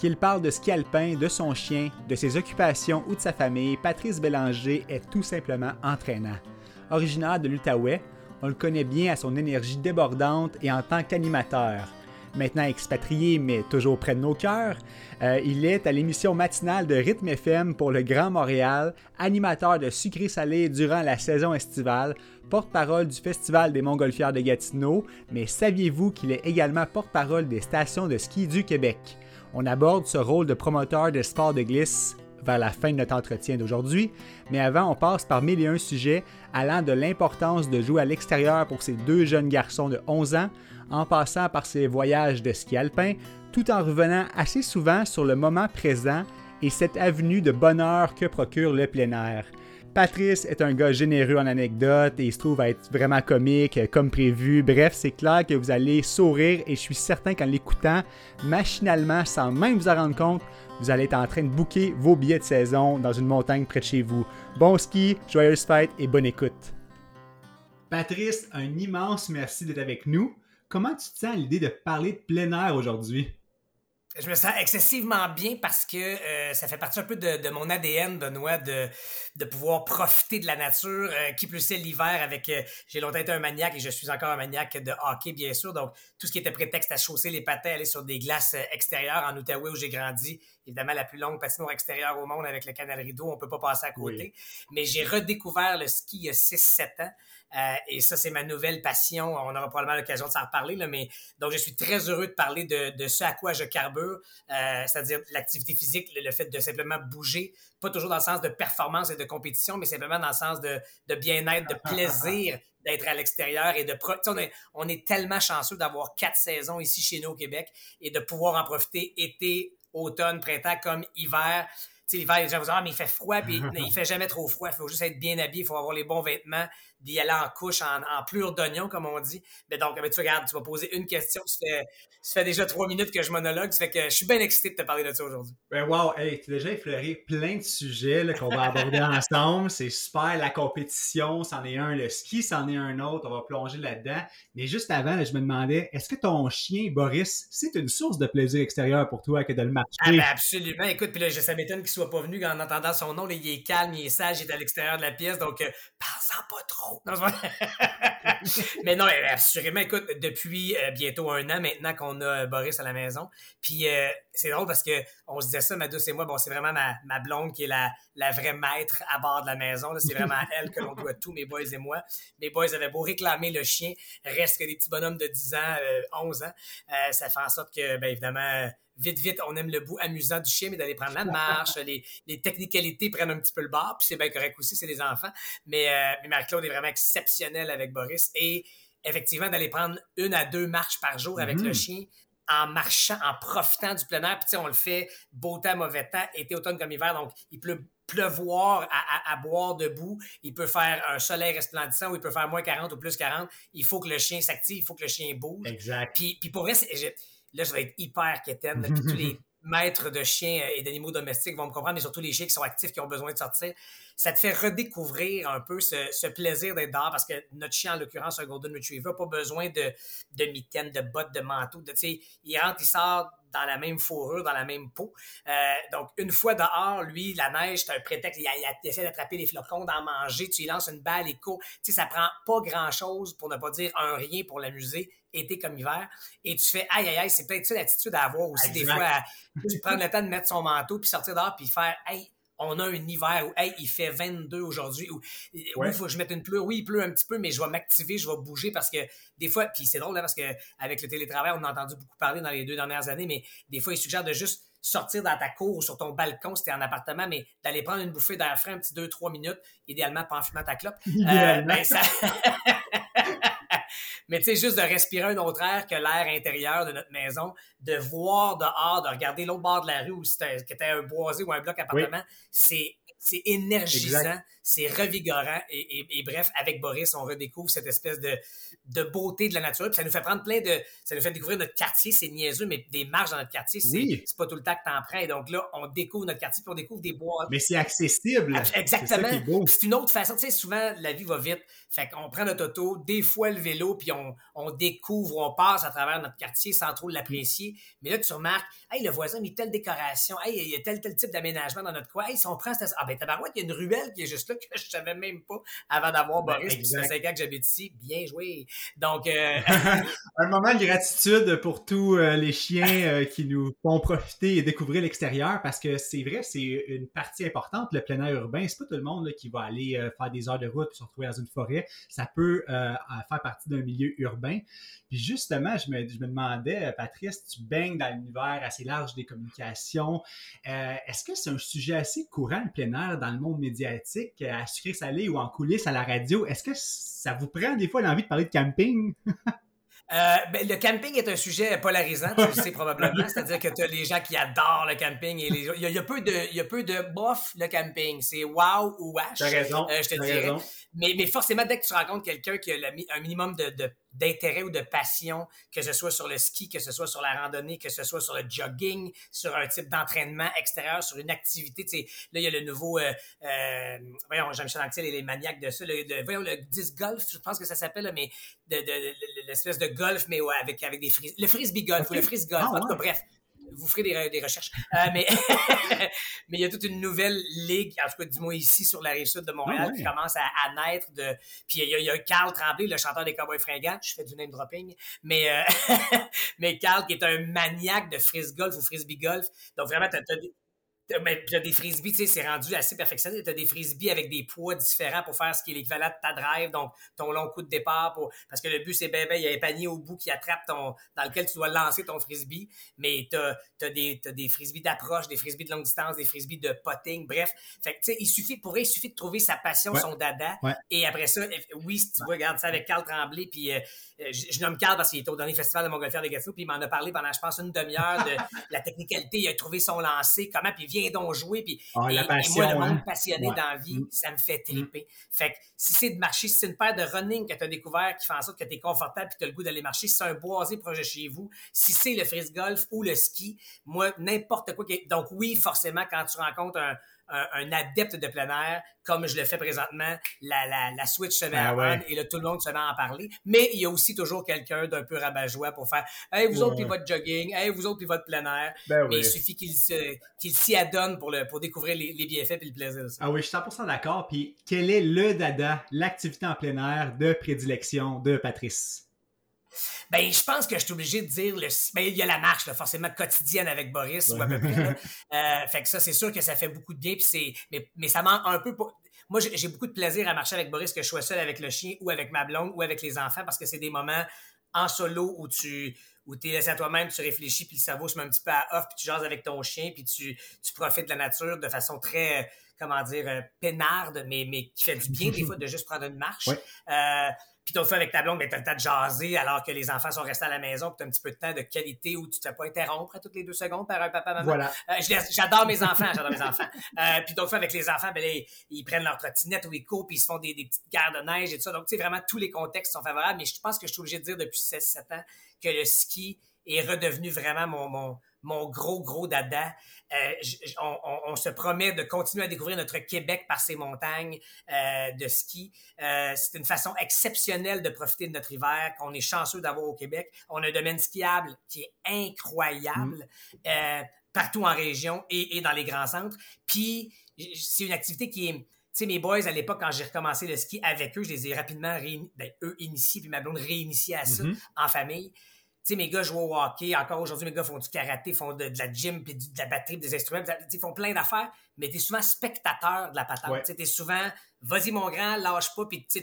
Qu'il parle de ski alpin, de son chien, de ses occupations ou de sa famille, Patrice Bélanger est tout simplement entraînant. Originaire de l'Outaouais, on le connaît bien à son énergie débordante et en tant qu'animateur. Maintenant expatrié, mais toujours près de nos cœurs, euh, il est à l'émission matinale de Rythme FM pour le Grand Montréal, animateur de sucré-salé durant la saison estivale, porte-parole du Festival des Montgolfières de Gatineau, mais saviez-vous qu'il est également porte-parole des stations de ski du Québec? On aborde ce rôle de promoteur de sport de glisse vers la fin de notre entretien d'aujourd'hui, mais avant, on passe par mille et un sujets allant de l'importance de jouer à l'extérieur pour ces deux jeunes garçons de 11 ans, en passant par ses voyages de ski alpin, tout en revenant assez souvent sur le moment présent et cette avenue de bonheur que procure le plein air. Patrice est un gars généreux en anecdotes et il se trouve à être vraiment comique euh, comme prévu. Bref, c'est clair que vous allez sourire et je suis certain qu'en l'écoutant machinalement, sans même vous en rendre compte, vous allez être en train de booker vos billets de saison dans une montagne près de chez vous. Bon ski, joyeuse fête et bonne écoute. Patrice, un immense merci d'être avec nous. Comment tu te sens à l'idée de parler de plein air aujourd'hui? Je me sens excessivement bien parce que euh, ça fait partie un peu de, mon ADN, Benoît, de, de pouvoir profiter de la nature. Euh, qui plus est l'hiver avec. Euh, j'ai longtemps été un maniaque et je suis encore un maniaque de hockey, bien sûr. Donc, tout ce qui était prétexte à chausser les patins, aller sur des glaces extérieures en Outaouais où j'ai grandi. Évidemment, la plus longue patinoire extérieure au monde avec le canal rideau, on peut pas passer à côté. Mais j'ai redécouvert le ski il y a 6-7 ans. Euh, et ça, c'est ma nouvelle passion. On aura probablement l'occasion de s'en reparler, là, mais donc je suis très heureux de parler de, de ce à quoi je carbure, euh, c'est-à-dire l'activité physique, le, fait de simplement bouger, pas toujours dans le sens de performance et de compétition, mais simplement dans le sens de, de bien-être, de plaisir d'être à l'extérieur et de on est, on est tellement chanceux d'avoir quatre saisons ici chez nous au Québec et de pouvoir en profiter été, automne, printemps comme hiver l'hiver, les gens vous disent, ah, mais il fait froid, puis il fait jamais trop froid. Il faut juste être bien habillé, il faut avoir les bons vêtements, d'y aller en couche, en, en plure d'oignon, comme on dit. Mais donc, tu regardes, tu vas poser une question, ça fait déjà trois minutes que je monologue, ça fait que je suis bien excité de te parler de ça aujourd'hui. Ben wow, hey, tu as déjà effleuré plein de sujets qu'on va aborder ensemble. C'est super, la compétition, c'en est un, le ski, c'en est un autre, on va plonger là-dedans. Mais juste avant, je me demandais, est-ce que ton chien, Boris, c'est une source de plaisir extérieur pour toi que de le marcher? Ah ben absolument, écoute, puis là, ça m'étonne qu'il soit pas venu en entendant son nom, il est calme, il est sage, il est à l'extérieur de la pièce, donc euh, parle-en pas trop. mais non, assurément, écoute, depuis euh, bientôt un an maintenant qu'on a Boris à la maison. Puis euh, c'est drôle parce que on se disait ça, ma douce et moi, bon, c'est vraiment ma, ma, blonde qui est la, la vraie maître à bord de la maison. C'est vraiment à elle que l'on doit tout, mes boys et moi. Mes boys avaient beau réclamer le chien, reste que des petits bonhommes de 10 ans, 11 euh, ans. ça fait en sorte que, bien évidemment, vite, vite, on aime le bout amusant du chien, mais d'aller prendre la marche, les, les technicalités prennent un petit peu le bord, puis c'est bien correct aussi, c'est des enfants. Mais, mais Marie-Claude est vraiment exceptionnelle avec Boris. Et effectivement, d'aller prendre une à deux marches par jour avec le mm-hmm. chien, en marchant, en profitant du plein air. Puis, on le fait beau temps, mauvais temps, été, automne comme hiver. Donc, il peut pleuvoir à, boire debout. Il peut faire un soleil resplendissant ou il peut faire moins 40 ou plus 40. Il faut que le chien s'active, il faut que le chien bouge. Exact. Puis, puis pour vrai, là, je vais être hyper quétaine. Puis tous les maîtres de chiens et d'animaux domestiques vont me comprendre, mais surtout les chiens qui sont actifs, qui ont besoin de sortir ça te fait redécouvrir un peu ce, plaisir d'être dehors parce que notre chien, en l'occurrence, un Golden Retriever, n'a pas besoin de, de mitaines, de bottes, de manteau. De, il rentre, il sort dans la même fourrure, dans la même peau. Euh, donc, une fois dehors, lui, la neige, c'est un prétexte. Il, essaie d'attraper les flocons, d'en manger. Tu lui lances une balle, court. Tu sais, ça prend pas grand-chose, pour ne pas dire un rien pour l'amuser, été comme hiver. Et tu fais, aïe, aïe, aïe, c'est peut-être ça l'attitude à avoir aussi, des fois. tu prends le temps de mettre son manteau, puis sortir dehors, puis faire, hey, on a un hiver où, hey, il fait 22 aujourd'hui, ou il faut que je mette une pleure. Oui, il pleut un petit peu, mais je vais m'activer, je vais bouger parce que des fois, puis c'est drôle, là, parce qu'avec le télétravail, on a entendu beaucoup parler dans les deux dernières années, mais des fois, il suggère de juste sortir dans ta cour ou sur ton balcon si t'es en appartement, mais d'aller prendre une bouffée d'air frais un petit 2-3 minutes, idéalement pas en fumant ta clope. Euh, ben, mais tu sais, juste de respirer un autre air que l'air intérieur de notre maison, de voir dehors, de regarder l'autre bord de la rue où c'était un boisé ou un bloc appartement, c'est c'est énergisant, c'est revigorant. Et, bref, avec Boris, on redécouvre cette espèce de, de beauté de la nature. Puis ça nous fait prendre plein de. Ça nous fait découvrir notre quartier, c'est niaiseux, mais des marches dans notre quartier, c'est pas tout le temps que t'en prends. Et donc là, on découvre notre quartier, puis on découvre des bois. Mais c'est accessible. Exactement. C'est une autre façon. Tu sais, souvent, la vie va vite. Fait qu'on prend notre auto, des fois le vélo, puis on, on découvre, on passe à travers notre quartier sans trop l'apprécier. Mais là, tu remarques, hey, le voisin a mis telle décoration, hey, il y a tel, tel type d'aménagement dans notre coin. Hey, si on prend cette... Ah ben tabarouette, il y a une ruelle qui est juste là que je savais même pas avant d'avoir ben, Boris. Puis ça fait 5 ans que j'habite ici. Bien joué. Donc... Euh... Un moment de gratitude pour tous euh, les chiens euh, qui nous font profiter et découvrir l'extérieur parce que c'est vrai, c'est une partie importante, le plein air urbain. C'est pas tout le monde qui va aller faire des heures de route pour se retrouver dans une forêt ça peut euh, faire partie d'un milieu urbain. Puis justement, je me, demandais, Patrice, tu baignes dans l'univers assez large des communications. Euh, est-ce que c'est un sujet assez courant, le plein air, dans le monde médiatique, à sucré salé ou en coulisses à la radio? Est-ce que ça vous prend des fois l'envie de parler de camping? Euh, ben, le camping est un sujet polarisant, tu le sais probablement. C'est-à-dire que tu as les gens qui adorent le camping et les... il, y a, peu de, il y a peu de bof le camping. C'est wow ou wash. T'as raison. Euh, je te dirais. Mais, mais forcément, dès que tu rencontres quelqu'un qui a un minimum de, de d'intérêt ou de passion, que ce soit sur le ski, que ce soit sur la randonnée, que ce soit sur le jogging, sur un type d'entraînement extérieur, sur une activité. Tu sais, là, il y a le nouveau, euh, euh, voyons, Jean-Michel Anctil et les maniaques de ça, le, voyons, le disc golf, je pense que ça s'appelle, mais de, de, l'espèce de golf, mais ouais, avec, avec des frisbees. Le frisbee golf ou le frisbee golf. Ah, en tout cas, bref vous ferez des, des recherches. Euh, mais mais il y a toute une nouvelle ligue, en tout cas du moins ici sur la rive sud de Montréal, ah qui commence à, naître. De... Puis il y, a, il y a Carl Tremblay, le chanteur des Cowboys fringants. Je fais du name dropping. Mais, euh, mais Carl, qui est un maniaque de frisbee golf ou frisbee golf. Donc vraiment, tu as, mais puis des frisbees, tu sais, c'est rendu assez perfectionné. Tu as des frisbees avec des poids différents pour faire ce qui est l'équivalent de ta drive, donc ton long coup de départ. Pour... Parce que le but, c'est ben, ben, il y a un panier au bout qui attrape ton. dans lequel tu dois lancer ton frisbee. Mais tu as, des, as des frisbees d'approche, des frisbees de longue distance, des frisbees de potting, bref. Fait que, tu sais, il suffit, pour il suffit de trouver sa passion, son dada. Et après ça, oui, si tu regardes ça avec Carl Tremblay, puis euh, je, nomme Carl parce qu'il était au dernier festival de Montgolfière des Gâteaux, puis il m'en a parlé pendant, je pense, une demi-heure de la technicalité. Il a trouvé son lancer, comment, puis viens donc jouer. Puis, ah, et, moi, le monde hein. passionné dans la vie, mm. ça me fait mm. triper. Fait que si c'est de marcher, si c'est une paire de running que tu as découvert qui fait en sorte que tu es confortable et que tu as le goût d'aller marcher, si c'est un boisé projet chez vous, si c'est le frisbee golf ou le ski, moi, n'importe quoi. Donc oui, forcément, quand tu rencontres un, un, adepte de plein air, comme je le fais présentement, la, la, la Switch se met à ben et là, tout le monde se met à en parler. Mais il y a aussi toujours quelqu'un d'un peu rabat-joie pour faire Hey, vous autres, puis votre jogging, hey, vous autres, puis votre plein air. Ben Mais il suffit qu'il qu'il s'y adonne pour, le, pour découvrir les, les bienfaits et le plaisir. Ah oui, je suis 100% d'accord. Puis quel est le dada, l'activité en plein air de prédilection de Patrice? Ben, je pense que je suis obligé de dire le. Ben, il y a la marche, forcément quotidienne avec Boris ou à peu près. Euh, fait que ça, c'est sûr que ça fait beaucoup de bien. Puis c'est, mais, mais ça manque un peu. Pour... Moi, j'ai beaucoup de plaisir à marcher avec Boris, que je sois seul avec le chien ou avec ma blonde ou avec les enfants, parce que c'est des moments en solo où tu où es laissé à toi-même, tu réfléchis, puis le cerveau se met un petit peu à off, puis tu jases avec ton chien, puis tu, tu profites de la nature de façon très, comment dire, euh, peinarde, mais, mais qui fait du bien des fois de juste prendre une marche. Euh, puis d'autres fois, avec ta blonde, ben, tu as le temps de jaser alors que les enfants sont restés à la maison, puis tu as un petit peu de temps de qualité où tu ne te fais pas interrompre à toutes les deux secondes par un papa, maman. Voilà. Euh, j'adore mes enfants, j'adore mes enfants. Euh, puis d'autres fois, avec les enfants, ben, ils, prennent leur trottinette ou ils courent, puis ils se font des, petites guerres de neige et tout ça. Donc, tu sais, vraiment, tous les contextes sont favorables. Mais je pense que je suis obligé de dire depuis 16-17 ans que le ski est redevenu vraiment mon, mon, mon gros, gros dada. Euh, on, se promet de continuer à découvrir notre Québec par ses montagnes euh, de ski. Euh, c'est une façon exceptionnelle de profiter de notre hiver qu'on est chanceux d'avoir au Québec. On a un domaine skiable qui est incroyable mm. partout en région et, dans les grands centres. Puis, c'est une activité qui est... Tu sais, mes boys, à l'époque, quand j'ai recommencé le ski avec eux, je les ai rapidement, ben, eux, initiés, puis ma blonde réinitiée à ça, mm-hmm. en famille sais, mes gars jouent au hockey. Encore aujourd'hui, mes gars font du karaté, font de, la gym, puis de la batterie, des instruments. Ils font plein d'affaires, mais tu es souvent spectateur de la patente. Tu es souvent, vas-y mon grand, lâche pas, puis tu,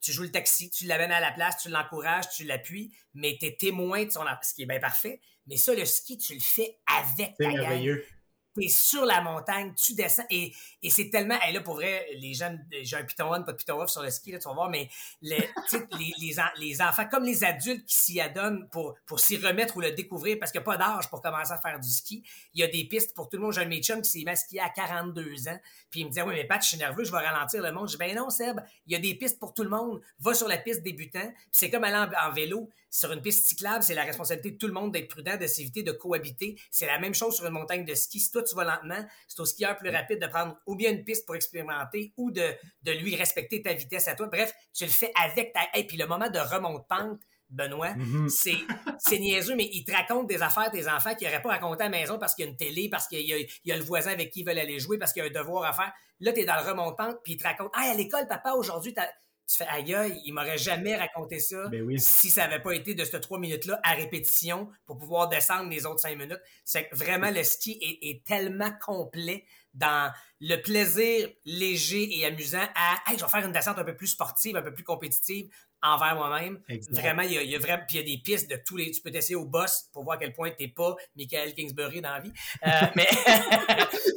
tu joues le taxi, tu l'amènes à la place, tu l'encourages, tu l'appuies, mais tu es témoin de son... Ce qui est bien parfait. Mais ça, le ski, tu le fais avec ta merveilleux. T'es sur la montagne, tu descends et, et c'est tellement. Et là, pour vrai, les jeunes, j'ai un piton on, pas de piton off sur le ski, là, tu vas voir, mais les, les, les, enfants, comme les adultes qui s'y adonnent pour, pour s'y remettre ou le découvrir parce qu'il n'y a pas d'âge pour commencer à faire du ski. Il y a des pistes pour tout le monde. J'ai un de qui s'est mis à skier à 42 ans. Puis il me disait, oui, mais Pat, je suis nerveux, je vais ralentir le monde. Je dis, ben non, Seb, il y a des pistes pour tout le monde. Va sur la piste débutant. c'est comme aller en, vélo sur une piste cyclable, c'est la responsabilité de tout le monde d'être prudent, de s'éviter de cohabiter. C'est la même chose sur une montagne de ski. Si toi, tu vas lentement, c'est au skieur plus rapide de prendre ou bien une piste pour expérimenter ou de, de lui respecter ta vitesse à toi. Bref, tu le fais avec ta... Et puis le moment de remonte-pente, Benoît, mm-hmm. c'est, c'est niaiseux, mais il te raconte des affaires tes enfants qui n'auraient pas raconté à la maison parce qu'il y a une télé, parce qu'il y a, il y a le voisin avec qui ils veulent aller jouer, parce qu'il y a un devoir à faire. Là, tu es dans le remontant, puis il te raconte Ah, à l'école, papa, aujourd'hui, tu fais aïe, il m'aurait jamais raconté ça ben si ça n'avait pas été de ces trois minutes-là à répétition pour pouvoir descendre les autres cinq minutes. C'est vraiment le ski est, est, tellement complet dans le plaisir léger et amusant à hey, je vais faire une descente un peu plus sportive, un peu plus compétitive, envers moi-même. Vraiment, il y, a, vraiment, puis il y a des pistes de tous les. Tu peux t'essayer au boss pour voir à quel point tu n'es pas Michael Kingsbury dans la vie. Euh, mais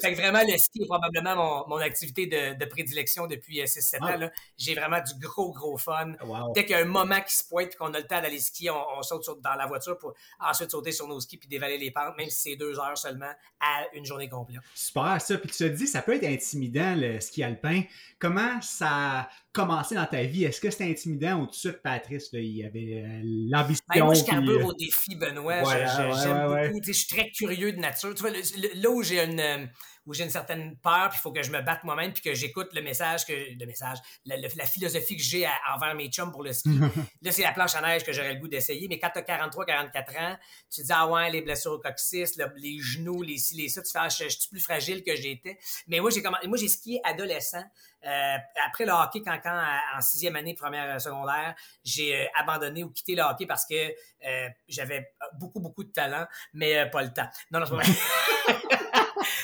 fait que vraiment, le ski est probablement mon, mon activité de, de, prédilection depuis 6-7 euh, ans. J'ai vraiment du gros, gros fun. Dès qu'il y a un moment qui se pointe et qu'on a le temps d'aller skier, on, saute dans la voiture pour ensuite sauter sur nos skis puis dévaler les pentes, même si c'est deux heures seulement à une journée complète. Super, ça. Puis tu te dis, ça peut être intimidant, le ski alpin. Comment ça commencé dans ta vie? Est-ce que c'était intimidant ou tout de suite, Patrice, il y avait euh, l'ambition? Ben, moi, je carbure euh, au défi, Benoît. J'aime beaucoup. Je suis très curieux de nature. Tu vois, là où j'ai une où j'ai une certaine peur, puis il faut que je me batte moi-même, puis que j'écoute le message, que le message, la, philosophie que j'ai envers mes chums pour le ski. là, c'est la planche à neige que j'aurais le goût d'essayer, mais quand tu as 43, 44 ans, tu te dis, ah ouais, les blessures au coccyx, les genoux, les ci, les ça, tu fais, ah, je, suis plus fragile que j'étais. Mais moi, j'ai moi, j'ai skié adolescent. Euh, après le hockey, quand, quand en sixième année première secondaire, j'ai euh, abandonné ou quitté le hockey parce que euh, j'avais beaucoup, beaucoup de talent, mais pas le temps. Non, non, c'est pas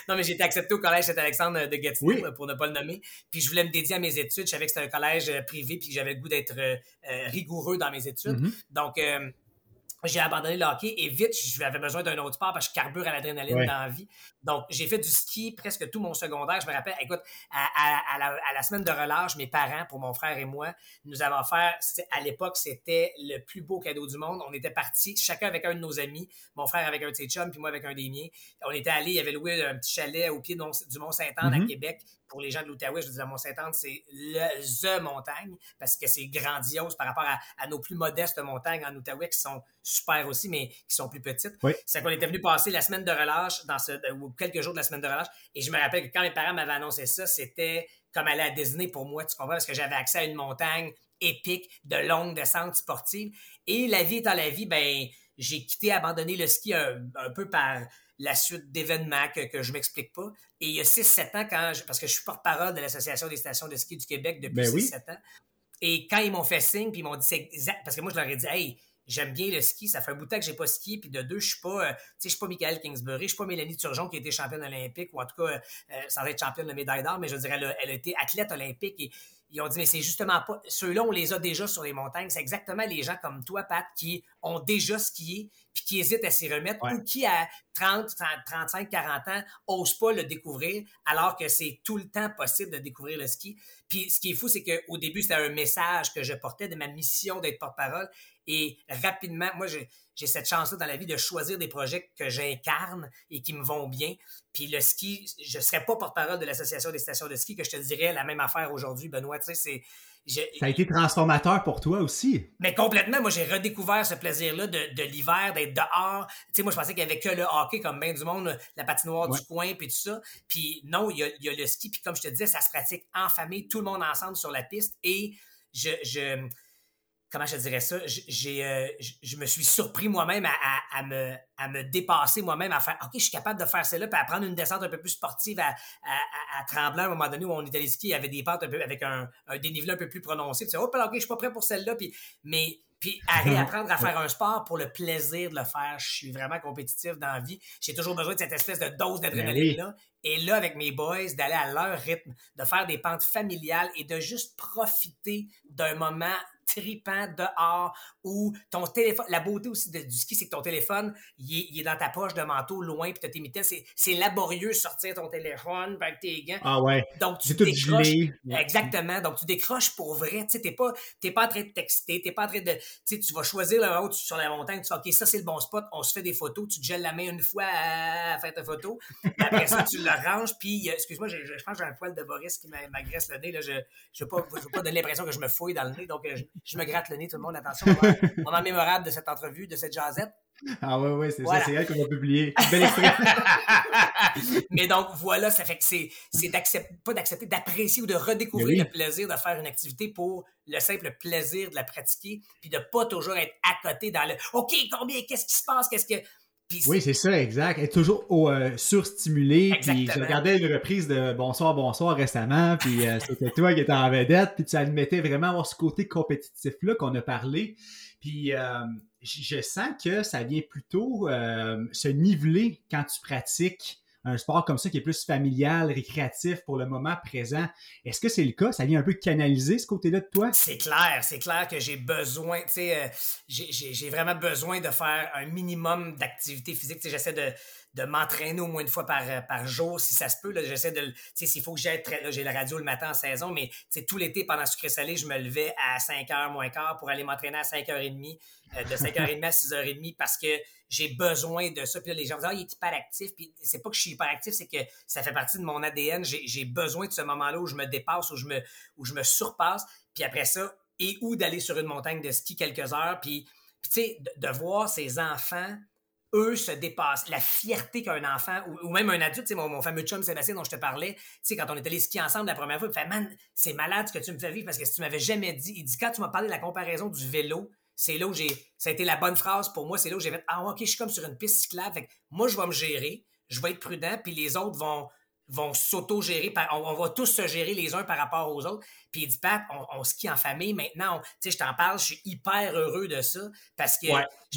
non, mais j'ai été accepté au collège Saint-Alexandre de Gatineau, pour ne pas le nommer. Puis je voulais me dédier à mes études. Je savais que c'était un collège privé puis j'avais le goût d'être rigoureux dans mes études. Mm-hmm. Donc, j'ai abandonné le hockey et vite, j'avais besoin d'un autre sport parce que je carbure à l'adrénaline dans la vie. Donc, j'ai fait du ski presque tout mon secondaire. Je me rappelle, écoute, à, la, semaine de relâche, mes parents, pour mon frère et moi, nous avons fait, à l'époque, c'était le plus beau cadeau du monde. On était partis, chacun avec un de nos amis, mon frère avec un de ses chums, puis moi avec un des miens. On était allés, il y avait loué un petit chalet au pied du Mont-Saint-Anne à mm-hmm. Québec pour les gens de l'Outaouais, je veux dire, Mont-Saint-Anne, c'est le the montagne parce que c'est grandiose par rapport à, nos plus modestes montagnes en Outaouais qui sont super aussi, mais qui sont plus petites. C'est qu'on était venu passer la semaine de relâche dans ce, ou quelques jours de la semaine de relâche. Et je me rappelle que quand mes parents m'avaient annoncé ça, c'était comme aller à Disney pour moi, tu comprends? Parce que j'avais accès à une montagne épique, de longues descentes sportives. Et la vie étant la vie, ben, j'ai quitté, abandonné le ski un peu par la suite d'événements que, que je m'explique pas. Et il y a 6-7 ans, quand parce que je suis porte-parole de l'Association des stations de ski du Québec depuis 6-7 ben ans, et quand ils m'ont fait signe, puis ils m'ont dit, c'est exact, parce que moi, je leur ai dit, hey, j'aime bien le ski, ça fait un bout de temps que j'ai pas skié, puis de deux, je suis pas, euh, tu sais, je suis pas Michael Kingsbury, je suis pas Mélanie Turgeon qui a été championne olympique, ou en tout cas, euh, euh, sans être championne de médaille d'or, mais je dirais, elle a, elle a été athlète olympique, et ils ont dit, mais c'est justement pas. Ceux-là, on les a déjà sur les montagnes. C'est exactement les gens comme toi, Pat, qui ont déjà skié puis qui hésitent à s'y remettre ou qui, à 30, 35, 40 ans, n'osent pas le découvrir alors que c'est tout le temps possible de découvrir le ski. Puis ce qui est fou, c'est qu'au début, c'était un message que je portais de ma mission d'être porte-parole. Et rapidement, moi, j'ai cette chance-là dans la vie de choisir des projets que j'incarne et qui me vont bien. Puis le ski, je ne serais pas porte-parole de l'Association des stations de ski que je te dirais la même affaire aujourd'hui, Benoît. Tu sais, c'est ça a été transformateur pour toi aussi. Mais complètement. Moi, j'ai redécouvert ce plaisir-là de, l'hiver, d'être dehors. Tu sais, moi, je pensais qu'il n'y avait que le hockey, comme bien du monde, la patinoire du coin, puis tout ça. Puis non, il y a, le ski. Puis comme je te disais, ça se pratique en famille, tout le monde ensemble sur la piste. Et je, je comment je dirais ça, j'ai, euh, je me suis surpris moi-même à, me, à me dépasser moi-même, à faire, OK, je suis capable de faire cela, puis à prendre une descente un peu plus sportive à, à, Tremblant, à un moment donné où on était allé skier, il y avait des pentes un peu, avec un, un dénivelé un peu plus prononcé, tu sais, oh, OK, je suis pas prêt pour celle-là, puis, mais puis à réapprendre à faire un sport pour le plaisir de le faire. Je suis vraiment compétitif dans la vie. J'ai toujours besoin de cette espèce de dose ben d'adrénaline-là. Et là, avec mes boys, d'aller à leur rythme, de faire des pentes familiales et de juste profiter d'un moment tripant dehors ou ton téléphone. La beauté aussi du ski, c'est que ton téléphone, il est, dans ta poche de manteau, loin, puis tu as tes mitaines. C'est laborieux sortir ton téléphone avec tes gants. Ah ouais. Donc, tu décroches. Exactement. Donc, tu décroches pour vrai. Tu sais, t'es pas, pas en train de texter, t'es pas en train de. Tu tu vas choisir le haut sur la montagne, tu dis, OK, ça, c'est le bon spot, on se fait des photos, tu te gèles la main une fois à, faire ta photo. Après ça, tu le ranges, puis, excuse-moi, je, pense que j'ai un poil de Boris qui m'agresse le nez. Là. Je ne veux, pas, pas donner l'impression que je me fouille dans le nez, donc euh, je, me gratte le nez, tout le monde. Attention, moment mémorable de cette entrevue, de cette jasette. Ah ouais, ouais, c'est ça, c'est elle qu'on va publier. Mais donc, voilà, ça fait que c'est, d'accepter, pas d'accepter, d'apprécier ou de redécouvrir le plaisir de faire une activité pour le simple plaisir de la pratiquer, puis de pas toujours être à côté dans le OK, combien, qu'est-ce qui se passe, qu'est-ce que oui, c'est ça, exact. Être toujours au, euh, surstimulé. Puis je regardais une reprise de Bonsoir, bonsoir récemment, puis euh, c'était toi qui étais en vedette, puis tu admettais vraiment avoir ce côté compétitif-là qu'on a parlé. Puis euh, je sens que ça vient plutôt se niveler quand tu pratiques un sport comme ça qui est plus familial, récréatif pour le moment présent. Est-ce que c'est le cas? Ça vient un peu canaliser ce côté-là de toi? C'est clair, c'est clair que j'ai besoin, tu sais, euh, j'ai vraiment besoin de faire un minimum d'activité physique. J'essaie de, de m'entraîner au moins une fois par, euh, par jour, si ça se peut. J'essaie de. S'il faut que j'aille. J'ai la radio le matin en saison, mais tout l'été, pendant sucré salé, je me levais à 5h moins quart pour aller m'entraîner à 5h30, euh, de 5h30 à 6h30 parce que j'ai besoin de ça. Puis là, les gens me disent, ah, il est hyper actif. Puis c'est pas que je suis hyper actif, c'est que ça fait partie de mon ADN. J'ai besoin de ce moment-là où je me dépasse, où je me, où je me surpasse. Puis après ça, et où d'aller sur une montagne de ski quelques heures. Puis, tu sais, de, de voir ces enfants eux se dépassent. La fierté qu'un enfant, ou, même un adulte, mon, mon fameux chum Sébastien dont je te parlais, quand on est allé skier ensemble la première fois, il fait Man, c'est malade ce que tu me fais vivre parce que si tu m'avais jamais dit, il dit quand tu m'as parlé de la comparaison du vélo, c'est là où j'ai. Ça a été la bonne phrase pour moi, c'est là où j'ai fait Ah, ok, je suis comme sur une piste cyclable. moi, je vais me gérer, je vais être prudent, puis les autres vont vont s'auto-gérer, on, va tous se gérer les uns par rapport aux autres. Puis il dit, Pat, on, skie en famille maintenant. Tu sais, je t'en parle, je suis hyper heureux de ça parce que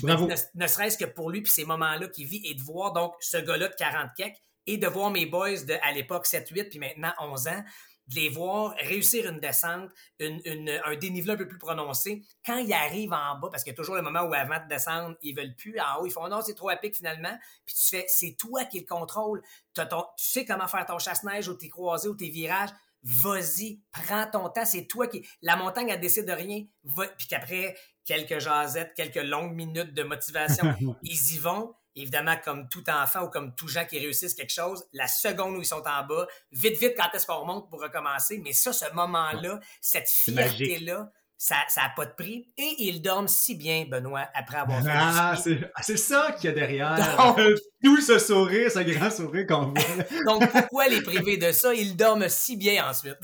ne, serait-ce que pour lui, puis ces moments-là qu'il vit et de voir donc ce gars-là de 40 kek et de voir mes boys de, à l'époque 7-8, puis maintenant 11 ans, de les voir réussir une descente, un dénivelé un peu plus prononcé. Quand ils arrivent en bas, parce qu'il y a toujours le moment où avant de descendre, ils veulent plus. En haut, ils font non, c'est trop à pic finalement. Puis tu fais, c'est toi qui le contrôle. tu sais comment faire ton chasse-neige ou tes croisés ou tes virages. Vas-y, prends ton temps, c'est toi qui. La montagne, elle décide de rien. Puis qu'après quelques jasettes, quelques longues minutes de motivation, ils y vont évidemment, comme tout enfant ou comme tout gens qui réussissent quelque chose, la seconde où ils sont en bas, vite, vite, quand est-ce qu'on remonte pour recommencer? Mais ça, ce moment-là, cette fierté-là, ça n'a pas de prix. Et ils dorment si bien, Benoît, après avoir fait ah, ah, c'est ça qu'il y a derrière. Tout ce sourire, ce grand sourire qu'on voit. Donc, pourquoi les priver de ça? Ils dorment si bien ensuite.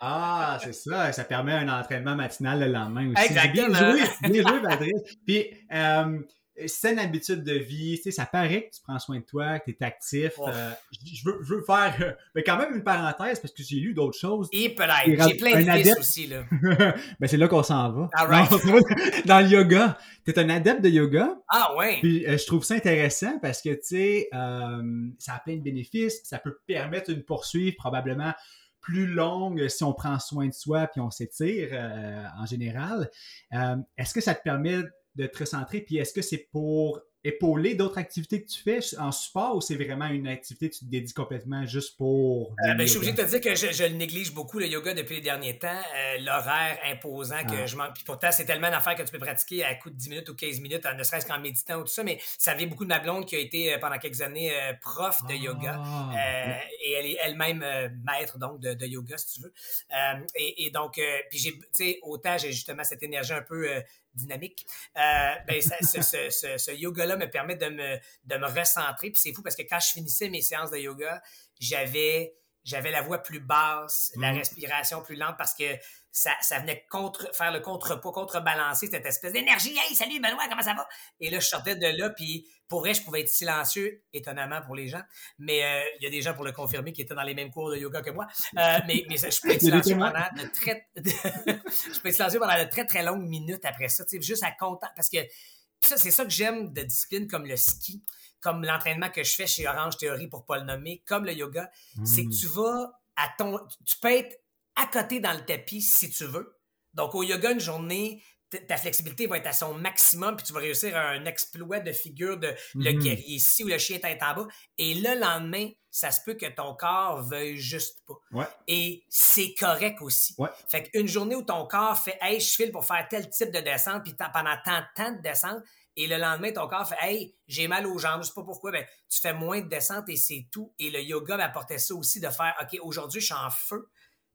ah, c'est ça. Ça permet un entraînement matinal le lendemain aussi. Exactement. Bien joué, bien joué, Patrice. Puis, euh, c'est une habitude de vie, tu sais, ça paraît que tu prends soin de toi, que tu es actif. Euh, je, veux, je, veux, faire euh, mais quand même une parenthèse parce que j'ai lu d'autres choses. Et peut-être, j'ai plein d'idées aussi. là. ben, c'est là qu'on s'en va. dans le yoga, tu es un adepte de yoga. Ah ouais. Puis euh, je trouve ça intéressant parce que, tu sais, ça a plein de bénéfices, ça peut permettre une poursuite probablement plus longue si on prend soin de soi puis on s'étire en général. Est-ce que ça te permet de te recentrer. Puis est-ce que c'est pour épauler d'autres activités que tu fais en support ou c'est vraiment une activité que tu te dédies complètement juste pour. Euh, ben, je suis obligé de te dire que je, le néglige beaucoup, le yoga, depuis les derniers temps. Euh, l'horaire imposant que ah. je m'en. Puis pourtant, c'est tellement d'affaires que tu peux pratiquer à coup de 10 minutes ou 15 minutes, ne serait-ce qu'en méditant ou tout ça. Mais ça vient beaucoup de ma blonde qui a été euh, pendant quelques années prof de yoga. Ah. et elle est elle-même maître donc de, yoga, si tu veux. Et, et, donc, puis j'ai, tu sais, autant j'ai justement cette énergie un peu dynamique, ben, ce, yoga-là me permet de me, de me recentrer. Puis c'est fou parce que quand je finissais mes séances de yoga, j'avais j'avais la voix plus basse, la mm. respiration plus lente parce que ça, ça venait contre, faire le contrepoids, contrebalancer cette espèce d'énergie. Hey, salut Benoît, comment ça va? Et là, je sortais de là, puis pour vrai, je pouvais être silencieux, étonnamment pour les gens. Mais euh, il y a des gens pour le confirmer qui étaient dans les mêmes cours de yoga que moi. Euh, mais, mais je peux être silencieux pendant de très, je être silencieux pendant de très, très longues minutes après ça. Juste à content. Parce que ça, c'est ça que j'aime de disciplines comme le ski comme l'entraînement que je fais chez Orange Théorie pour pas le nommer, comme le yoga, c'est que hmm. tu vas à ton. Tu peux être à côté dans le tapis si tu veux. Donc, au yoga, une journée, ta flexibilité va être à son maximum, puis tu vas réussir un exploit de figure de le mhm. guerrier ici ou le chien tête en bas. Et le lendemain, ça se peut que ton corps veuille juste pas. Et c'est correct aussi. Fait qu'une journée où ton corps fait Hey, je file pour faire tel type de descente, puis pendant tant de temps de descente, et le lendemain, ton corps fait Hey, j'ai mal aux jambes, je sais pas pourquoi, ben, tu fais moins de descente et c'est tout. Et le yoga m'apportait ça aussi de faire OK, aujourd'hui, je suis en feu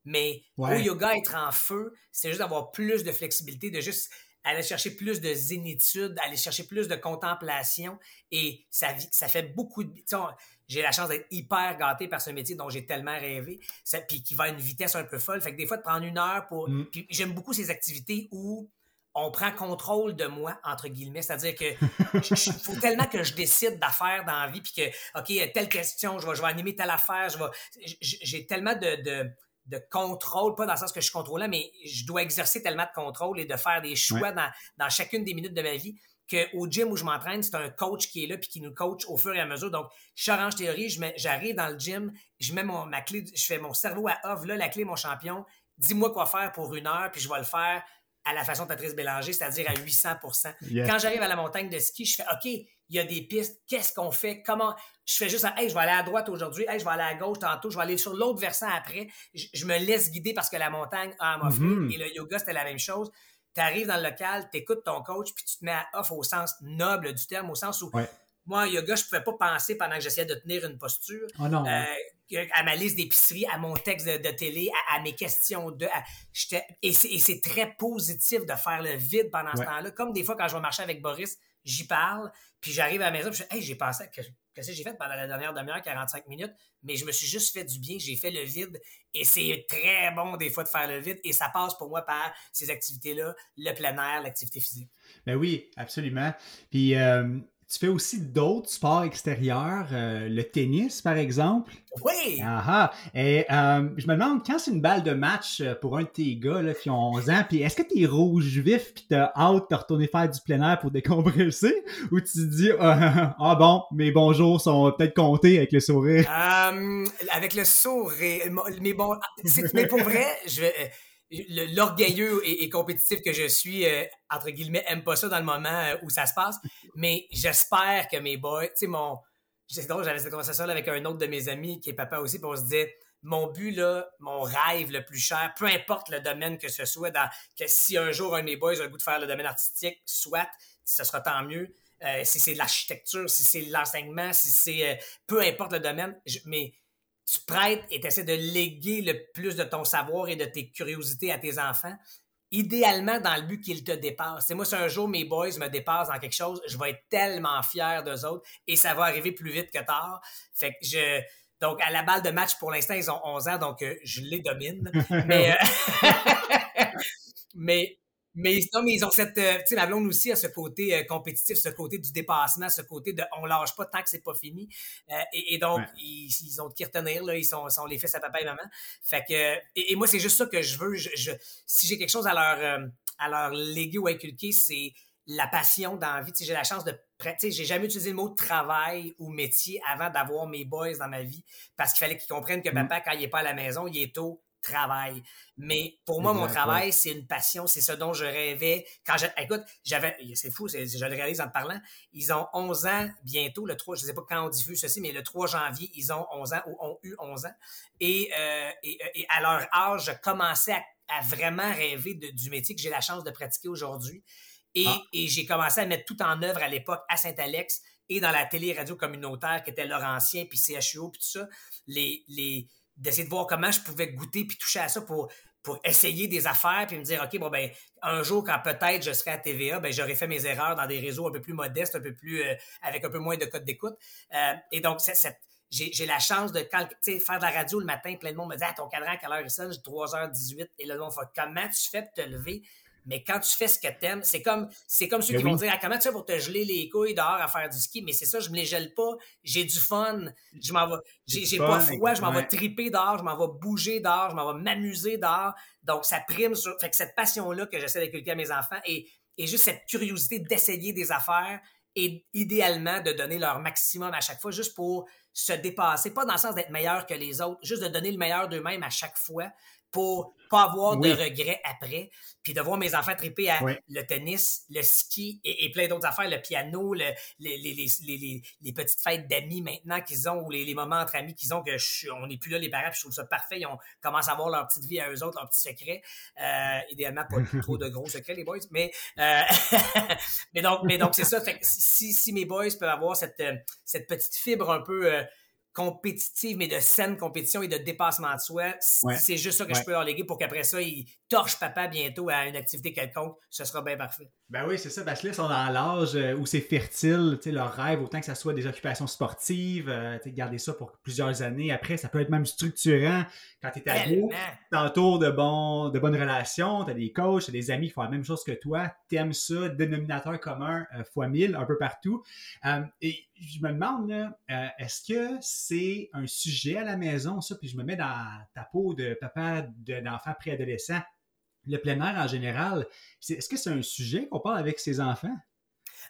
mais au yoga, être en feu, c'est juste d'avoir plus de flexibilité, de juste aller chercher plus de zénitude, aller chercher plus de contemplation. Et ça, ça fait beaucoup de. J'ai la chance d'être hyper gâté par ce métier dont j'ai tellement rêvé, puis qui va à une vitesse un peu folle. Fait que des fois, de prendre une heure pour. Mm. Puis j'aime beaucoup ces activités où on prend contrôle de moi, entre guillemets. C'est-à-dire que il faut tellement que je décide d'affaires dans la vie, puis que, OK, telle question, je vais, je vais animer telle affaire, je vais. J'ai tellement de de contrôle, pas dans le sens que je suis contrôlant, mais je dois exercer tellement de contrôle et de faire des choix dans, chacune des minutes de ma vie qu'au gym où je m'entraîne, c'est un coach qui est là puis qui nous coach au fur et à mesure. Donc, je change théorie, j'arrive dans le gym, je mets mon, ma clé, je fais mon cerveau à off, là, la clé, mon champion, dis-moi quoi faire pour une heure, puis je vais le faire à la façon de Patrice Bélanger, c'est-à-dire à 800% Quand j'arrive à la montagne de ski, je fais OK, il y a des pistes, qu'est-ce qu'on fait? Comment? Je fais juste, hey, je vais aller à droite aujourd'hui, hey, je vais aller à gauche tantôt, je vais aller sur l'autre versant après. Je, me laisse guider parce que la montagne a à m'offrir. Mm-hmm. Et le yoga, c'était la même chose. Tu arrives dans le local, tu écoutes ton coach, puis tu te mets à off au sens noble du terme, au sens où moi, yoga, je pouvais pas penser pendant que j'essayais de tenir une posture. Oh non. Euh, à ma liste d'épicerie, à mon texte de, télé, à, mes questions de. et c'est très positif de faire le vide pendant ce temps-là. Comme des fois, quand je vais marcher avec Boris, j'y parle, puis j'arrive à la maison, puis je dis, hey, j'ai pensé que. Qu'est-ce que j'ai fait pendant la dernière demi-heure, 45 minutes? Mais je me suis juste fait du bien, j'ai fait le vide. Et c'est très bon, des fois, de faire le vide. Et ça passe pour moi par ces activités-là, le plein air, l'activité physique. Ben oui, absolument. Puis, euh, tu fais aussi d'autres sports extérieurs, euh, le tennis par exemple. Oui! Ah, Et euh, je me demande, quand c'est une balle de match euh, pour un de tes gars là, qui ont 11 ans, puis est-ce que tu es rouge vif puis t'as hâte de retourner faire du plein air pour décompresser? Ou tu te dis, ah, ah bon, mes bons jours sont peut-être comptés avec le sourire? avec le sourire, mais bon, mais pour vrai, je vais l'orgueilleux et, compétitif que je suis, euh, entre guillemets, aime pas ça dans le moment euh, où ça se passe. Mais j'espère que mes boys, tu sais, mon. C'est drôle, j'avais cette conversation avec un autre de mes amis qui est papa aussi, puis on se disait mon but, là, mon rêve le plus cher, peu importe le domaine que ce soit, que si un jour un de mes boys a le goût de faire le domaine artistique, soit, ce sera tant mieux. Euh, si c'est l'architecture, si c'est l'enseignement, si c'est peu importe le domaine, mais tu prêtes et tu essaies de léguer le plus de ton savoir et de tes curiosités à tes enfants, idéalement dans le but qu'ils te dépassent. C'est moi, si un jour mes boys me dépassent dans quelque chose, je vais être tellement fier d'eux autres et ça va arriver plus vite que tard. Fait que je. Donc, à la balle de match, pour l'instant, ils ont 11 ans, donc euh, je les domine. Mais, euh, mais mais, non, mais ils ont cette. Euh, tu sais, la blonde aussi a ce côté euh, compétitif, ce côté du dépassement, ce côté de on lâche pas tant que c'est pas fini. Euh, et, donc, ils, ils, ont de qui retenir, là. Ils sont, sont les fils à papa et maman. Fait que. Et, moi, c'est juste ça que je veux. Je, si j'ai quelque chose à leur, à leur léguer ou inculquer, c'est la passion dans la vie. j'ai la chance de. Tu sais, j'ai jamais utilisé le mot travail ou métier avant d'avoir mes boys dans ma vie parce qu'il fallait qu'ils comprennent que mm. papa, quand il est pas à la maison, il est tôt travail. Mais pour moi, mon travail, c'est une passion, c'est ce dont je rêvais. Quand je, écoute, j'avais, c'est fou, je le réalise en te parlant, ils ont 11 ans bientôt, le 3, je sais pas quand on diffuse ceci, mais le 3 janvier, ils ont 11 ans ou ont eu 11 ans. Et, euh, et, et, à leur âge, je commençais à, vraiment rêver de, du métier que j'ai la chance de pratiquer aujourd'hui. Et, ah. et j'ai commencé à mettre tout en œuvre à l'époque à Saint-Alex et dans la télé-radio communautaire qui était Laurentien, puis CHUO, puis tout ça. Les, les, d'essayer de voir comment je pouvais goûter puis toucher à ça pour, pour essayer des affaires puis me dire, OK, bon, ben, un jour, quand peut-être je serai à TVA, ben, j'aurais fait mes erreurs dans des réseaux un peu plus modestes, un peu plus, euh, avec un peu moins de code d'écoute. Euh, et donc, j'ai la chance de quand, faire de la radio le matin, plein de monde me dit, ah, ton cadran, à quelle heure il sonne? 3h18. Et là, on fait, comment tu fais pour te lever? Mais quand tu fais ce que t'aimes, c'est comme, c'est comme ceux qui vont dire, ah, comment tu fais pour te geler les couilles dehors à faire du ski? Mais c'est ça, je me les gèle pas. J'ai du fun. Je m'en vais, j'ai, pas froid, je m'en vais triper dehors, je m'en vais bouger dehors, je m'en vais m'amuser dehors. Donc, ça prime sur, fait que cette passion-là que j'essaie d'inculquer à mes enfants et, et juste cette curiosité d'essayer des affaires et idéalement de donner leur maximum à chaque fois juste pour se dépasser, pas dans le sens d'être meilleur que les autres, juste de donner le meilleur d'eux-mêmes à chaque fois pour pas avoir de regrets après, puis de voir mes enfants triper à le tennis, le ski et, plein d'autres affaires, le piano, le, les, les, les, les, petites fêtes d'amis maintenant qu'ils ont, ou les, moments entre amis qu'ils ont, que je, on n'est plus là, les parents, puis je trouve ça parfait, ils ont commencé à avoir leur petite vie à eux autres, leurs petits secrets. Euh, idéalement, pas trop de gros secrets, les boys, mais, euh, mais donc, mais donc c'est ça. Fait si, si mes boys peuvent avoir cette, cette petite fibre un peu euh, compétitive, mais de saine compétition et de dépassement de soi. C'est juste ça que je peux leur léguer pour qu'après ça, ils torchent papa bientôt à une activité quelconque. Ce sera bien parfait. Ben oui, c'est ça, parce que là, ils sont dans l'âge euh, où c'est fertile, leur rêve, autant que ça soit des occupations sportives, euh, garder ça pour plusieurs années. Après, ça peut être même structurant quand tu es ado. T'entoures de, bon, de bonnes relations, tu as des coachs, tu des amis qui font la même chose que toi, t'aimes ça, dénominateur commun euh, fois mille, un peu partout. et je me demande, est-ce que c'est un sujet à la maison, ça, puis je me mets dans ta peau de papa d'enfant préadolescent le plein air en général, est-ce que c'est un sujet qu'on parle avec ses enfants?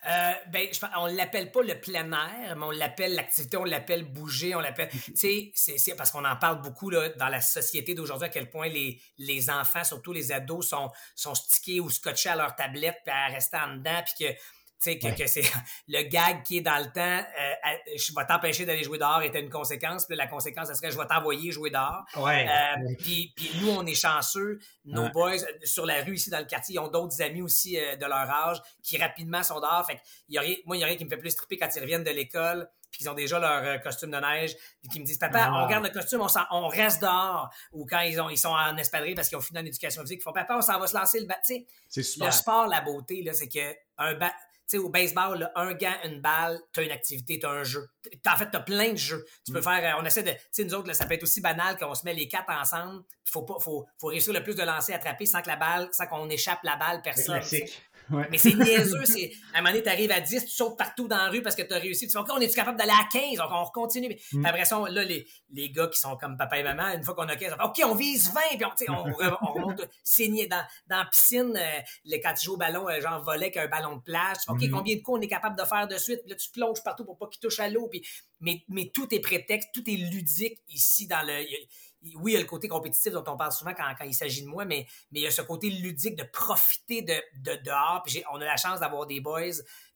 Euh, ben, on l'appelle pas le plein air, mais on l'appelle l'activité, on l'appelle bouger, on l'appelle. Tu sais, c'est parce qu'on en parle beaucoup là, dans la société d'aujourd'hui, à quel point les, les enfants, surtout les ados, sont, sont stickés ou scotchés à leur tablette, puis à rester en dedans, puis que sais, que, c'est le gag qui est dans le temps, euh, je vais t'empêcher d'aller jouer dehors était une conséquence, puis la conséquence, ce serait je vais t'envoyer jouer dehors. Ouais. Euh, puis, puis, nous, on est chanceux. Nos boys sur la rue ici dans le quartier, ils ont d'autres amis aussi euh, de leur âge qui rapidement sont dehors. Fait y a rien, moi, il y a rien qui me fait plus triper quand ils reviennent de l'école puis qu'ils ont déjà leur costume de neige, puis qu'ils me disent Papa, on regarde le costume, on, on, reste dehors. Ou quand ils, ont, ils sont en espadrille parce qu'ils ont fini en éducation physique, ils font Papa, on s'en va se lancer le super. Le sport, la beauté, là, c'est que un bat sais, au baseball, un gant, une balle, tu as une activité, tu as un jeu. En fait, tu as plein de jeux. Tu peux mm. faire, euh, on essaie de, tu sais, nous autres, ça peut être aussi banal qu'on se met les quatre ensemble. Il faut, faut, faut réussir le plus de lancer, attraper sans que la balle, sans qu'on échappe la balle, personne. Mais c'est niaiseux. C'est, à un moment donné, tu arrives à 10, tu sautes partout dans la rue parce que tu as réussi. Tu dis, OK, on est-tu capable d'aller à 15? Donc, on continue. Mais mm. après ça, là, les, les gars qui sont comme papa et maman, une fois qu'on a 15, OK, on vise 20, puis on, on, on remonte, saigner dans, dans la piscine, euh, quand tu joues au ballon, euh, genre volet avec un ballon de plage. OK, mm-hmm. combien de coups on est capable de faire de suite? Puis là, tu plonges partout pour pas qu'il touche à l'eau. Puis, mais, mais tout est prétexte, tout est ludique ici dans le oui, il y a le côté compétitif dont on parle souvent quand, il s'agit de moi, mais, mais il y a ce côté ludique de profiter de, de dehors. Puis on a la chance d'avoir des boys.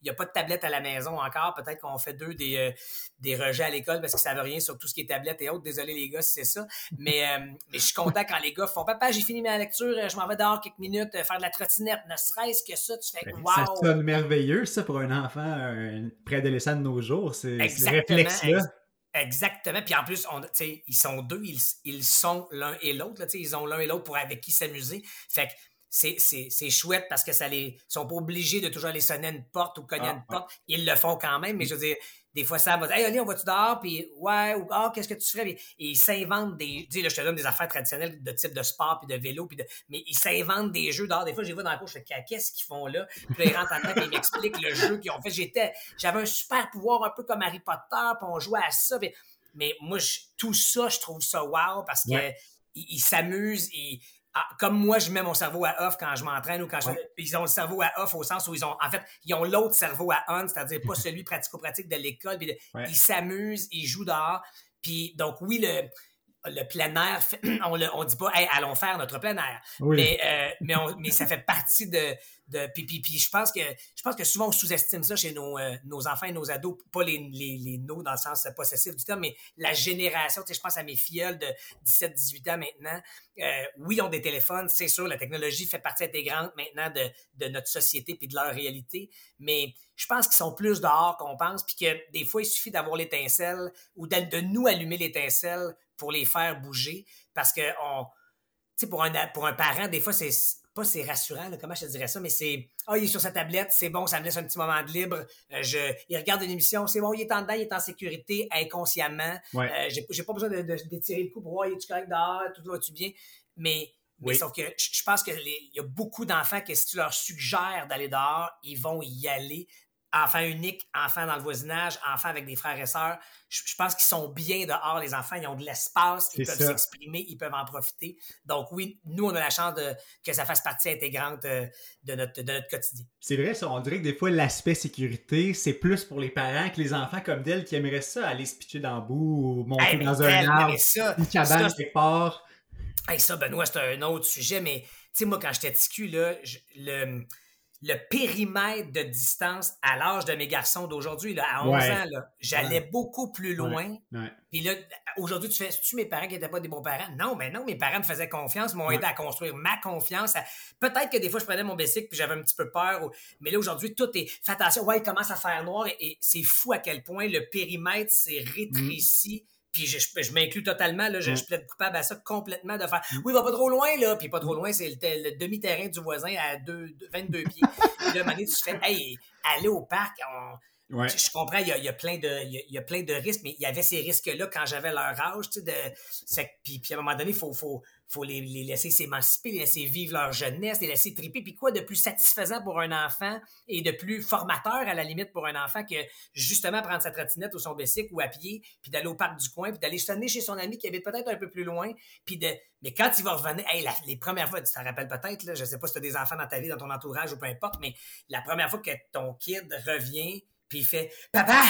Il n'y a pas de tablette à la maison encore. Peut-être qu'on fait deux des, euh, des rejets à l'école parce qu'ils ne savent rien sur tout ce qui est tablette et autres. Désolé les gars si c'est ça. Mais, euh, mais je suis content quand les gars font Papa, j'ai fini ma lecture, je m'en vais dehors quelques minutes, faire de la trottinette. Ne serait-ce que ça, tu fais wow! Ça sonne merveilleux, ça, pour un enfant, un préadolescent de nos jours. C'est ce réflexe-là. Exactement. Puis en plus, on, ils sont deux, ils, ils sont l'un et l'autre. Ils ont l'un et l'autre pour avec qui s'amuser. Fait que c'est chouette parce que ça les sont pas obligés de toujours aller sonner une porte ou cogner ah, une porte. Ils le font quand même, mais je veux dire, des fois, ça va Hey, allez, on va-tu dehors? Puis, ouais, ou, ah, qu'est-ce que tu ferais? Et ils s'inventent des. Tu sais, là, je te donne des affaires traditionnelles de type de sport, puis de vélo, puis de. Mais ils s'inventent des jeux dehors. Des fois, j'ai vu dans la cour, je fais, qu'est-ce qu'ils font là? Puis là, ils rentrent en tête, et ils m'expliquent le jeu qu'ils ont fait. J'étais. J'avais un super pouvoir, un peu comme Harry Potter, puis on jouait à ça. Mais moi, tout ça, je trouve ça wow parce qu'ils ils s'amusent. Ah, comme moi, je mets mon cerveau à off quand je m'entraîne ou quand je... Ils ont le cerveau à off au sens où ils ont... En fait, ils ont l'autre cerveau à on, c'est-à-dire pas celui pratico-pratique de l'école. Ils s'amusent, ils jouent dehors. Puis donc, oui, le le plein air, on ne dit pas allons faire notre plein air. Mais, euh, mais, mais, ça fait partie de. de puis, puis, je, pense que, je pense que souvent on sous-estime ça chez nos, euh, nos enfants et nos ados, pas les, les, les nos dans le sens possessif du terme, mais la génération. Je pense à mes filles de 17-18 ans maintenant. Euh, oui, ils ont des téléphones, c'est sûr, la technologie fait partie intégrante maintenant de, de notre société puis de leur réalité, mais je pense qu'ils sont plus dehors qu'on pense, puis que des fois, il suffit d'avoir l'étincelle ou de, de nous allumer l'étincelle pour les faire bouger. Parce que on, pour, un, pour un parent, des fois, c'est pas c'est rassurant, comment je te dirais ça, mais c'est Ah, il est sur sa tablette, c'est bon, ça me laisse un petit moment de libre. Euh, je, il regarde une émission, c'est bon, il est en dedans, il est en sécurité inconsciemment. Euh, j'ai pas besoin d'étirer de, le coup pour voir, il est correct dehors, tout va-tu bien? Mais, mais sauf que je pense qu'il y a beaucoup d'enfants que si tu leur suggères d'aller dehors, ils vont y aller enfants uniques, enfants dans le voisinage, enfants avec des frères et sœurs. Je, pense qu'ils sont bien dehors, les enfants. Ils ont de l'espace, ils peuvent s'exprimer, ils peuvent en profiter. Donc oui, nous, on a la chance de, que ça fasse partie intégrante euh, de notre, de notre quotidien. C'est vrai, ça. On dirait que des fois, l'aspect sécurité, c'est plus pour les parents que les enfants comme d'elle qui aimeraient ça, aller se pitcher dans le bout ou monter dans un arbre, une cabane quelque part. Hey, ça, Benoît, c'est un autre sujet, mais tu sais, moi, quand j'étais ticu, là, le, le périmètre de distance à l'âge de mes garçons d'aujourd'hui, à 11 ans, j'allais beaucoup plus loin. Puis là, aujourd'hui, tu fais, tu mes parents qui n'étaient pas des bons parents? Non, mais non, mes parents me faisaient confiance, m'ont aidé à construire ma confiance. Peut-être que des fois, je prenais mon bicycle puis j'avais un petit peu peur. Mais là, aujourd'hui, tout est, fais attention, ouais, il commence à faire noir et, c'est fou à quel point le périmètre s'est rétréci. Puis je, je, m'inclus totalement, là, je, mm. plaide coupable à ça complètement de faire mm. Oui, il va pas trop loin, là. Puis pas trop loin, c'est le, demi-terrain du voisin à deux, 22 pieds. puis là, à tu fais Hey, aller au parc, Je, comprends, il y, a, plein de, il y a, plein de risques, mais il y avait ces risques-là quand j'avais leur âge. Tu sais, de, puis, puis à un moment donné, il faut, faut, faut les, laisser s'émanciper, les laisser vivre leur jeunesse, les laisser triper. Puis quoi de plus satisfaisant pour un enfant et de plus formateur à la limite pour un enfant que justement prendre sa trottinette ou son bicycle ou à pied, puis d'aller au parc du coin, puis d'aller sonner chez son ami qui habite peut-être un peu plus loin, puis de... Mais quand il va revenir, les premières fois, tu t'en rappelles peut-être, je sais pas si tu as des enfants dans ta vie, dans ton entourage ou peu importe, mais la première fois que ton kid revient puis il fait Papa!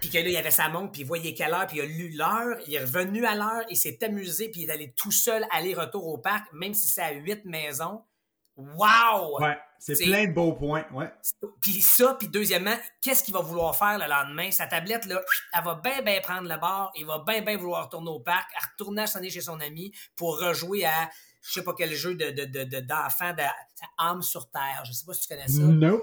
Puis que là, il avait sa montre, puis il voyait quelle heure, puis il a lu l'heure, il est revenu à l'heure, il s'est amusé, puis il est allé tout seul aller-retour au parc, même si c'est à huit maisons. Wow! Ouais, c'est plein de beaux points, ouais. Puis ça, puis deuxièmement, qu'est-ce qu'il va vouloir faire le lendemain? Sa tablette, là, elle va bien, bien prendre le bord, il va bien, bien vouloir retourner au parc, retourner à sonner chez son ami pour rejouer à je sais pas quel jeu de, d'enfant de, âme sur terre. Je sais pas si tu connais ça. Non.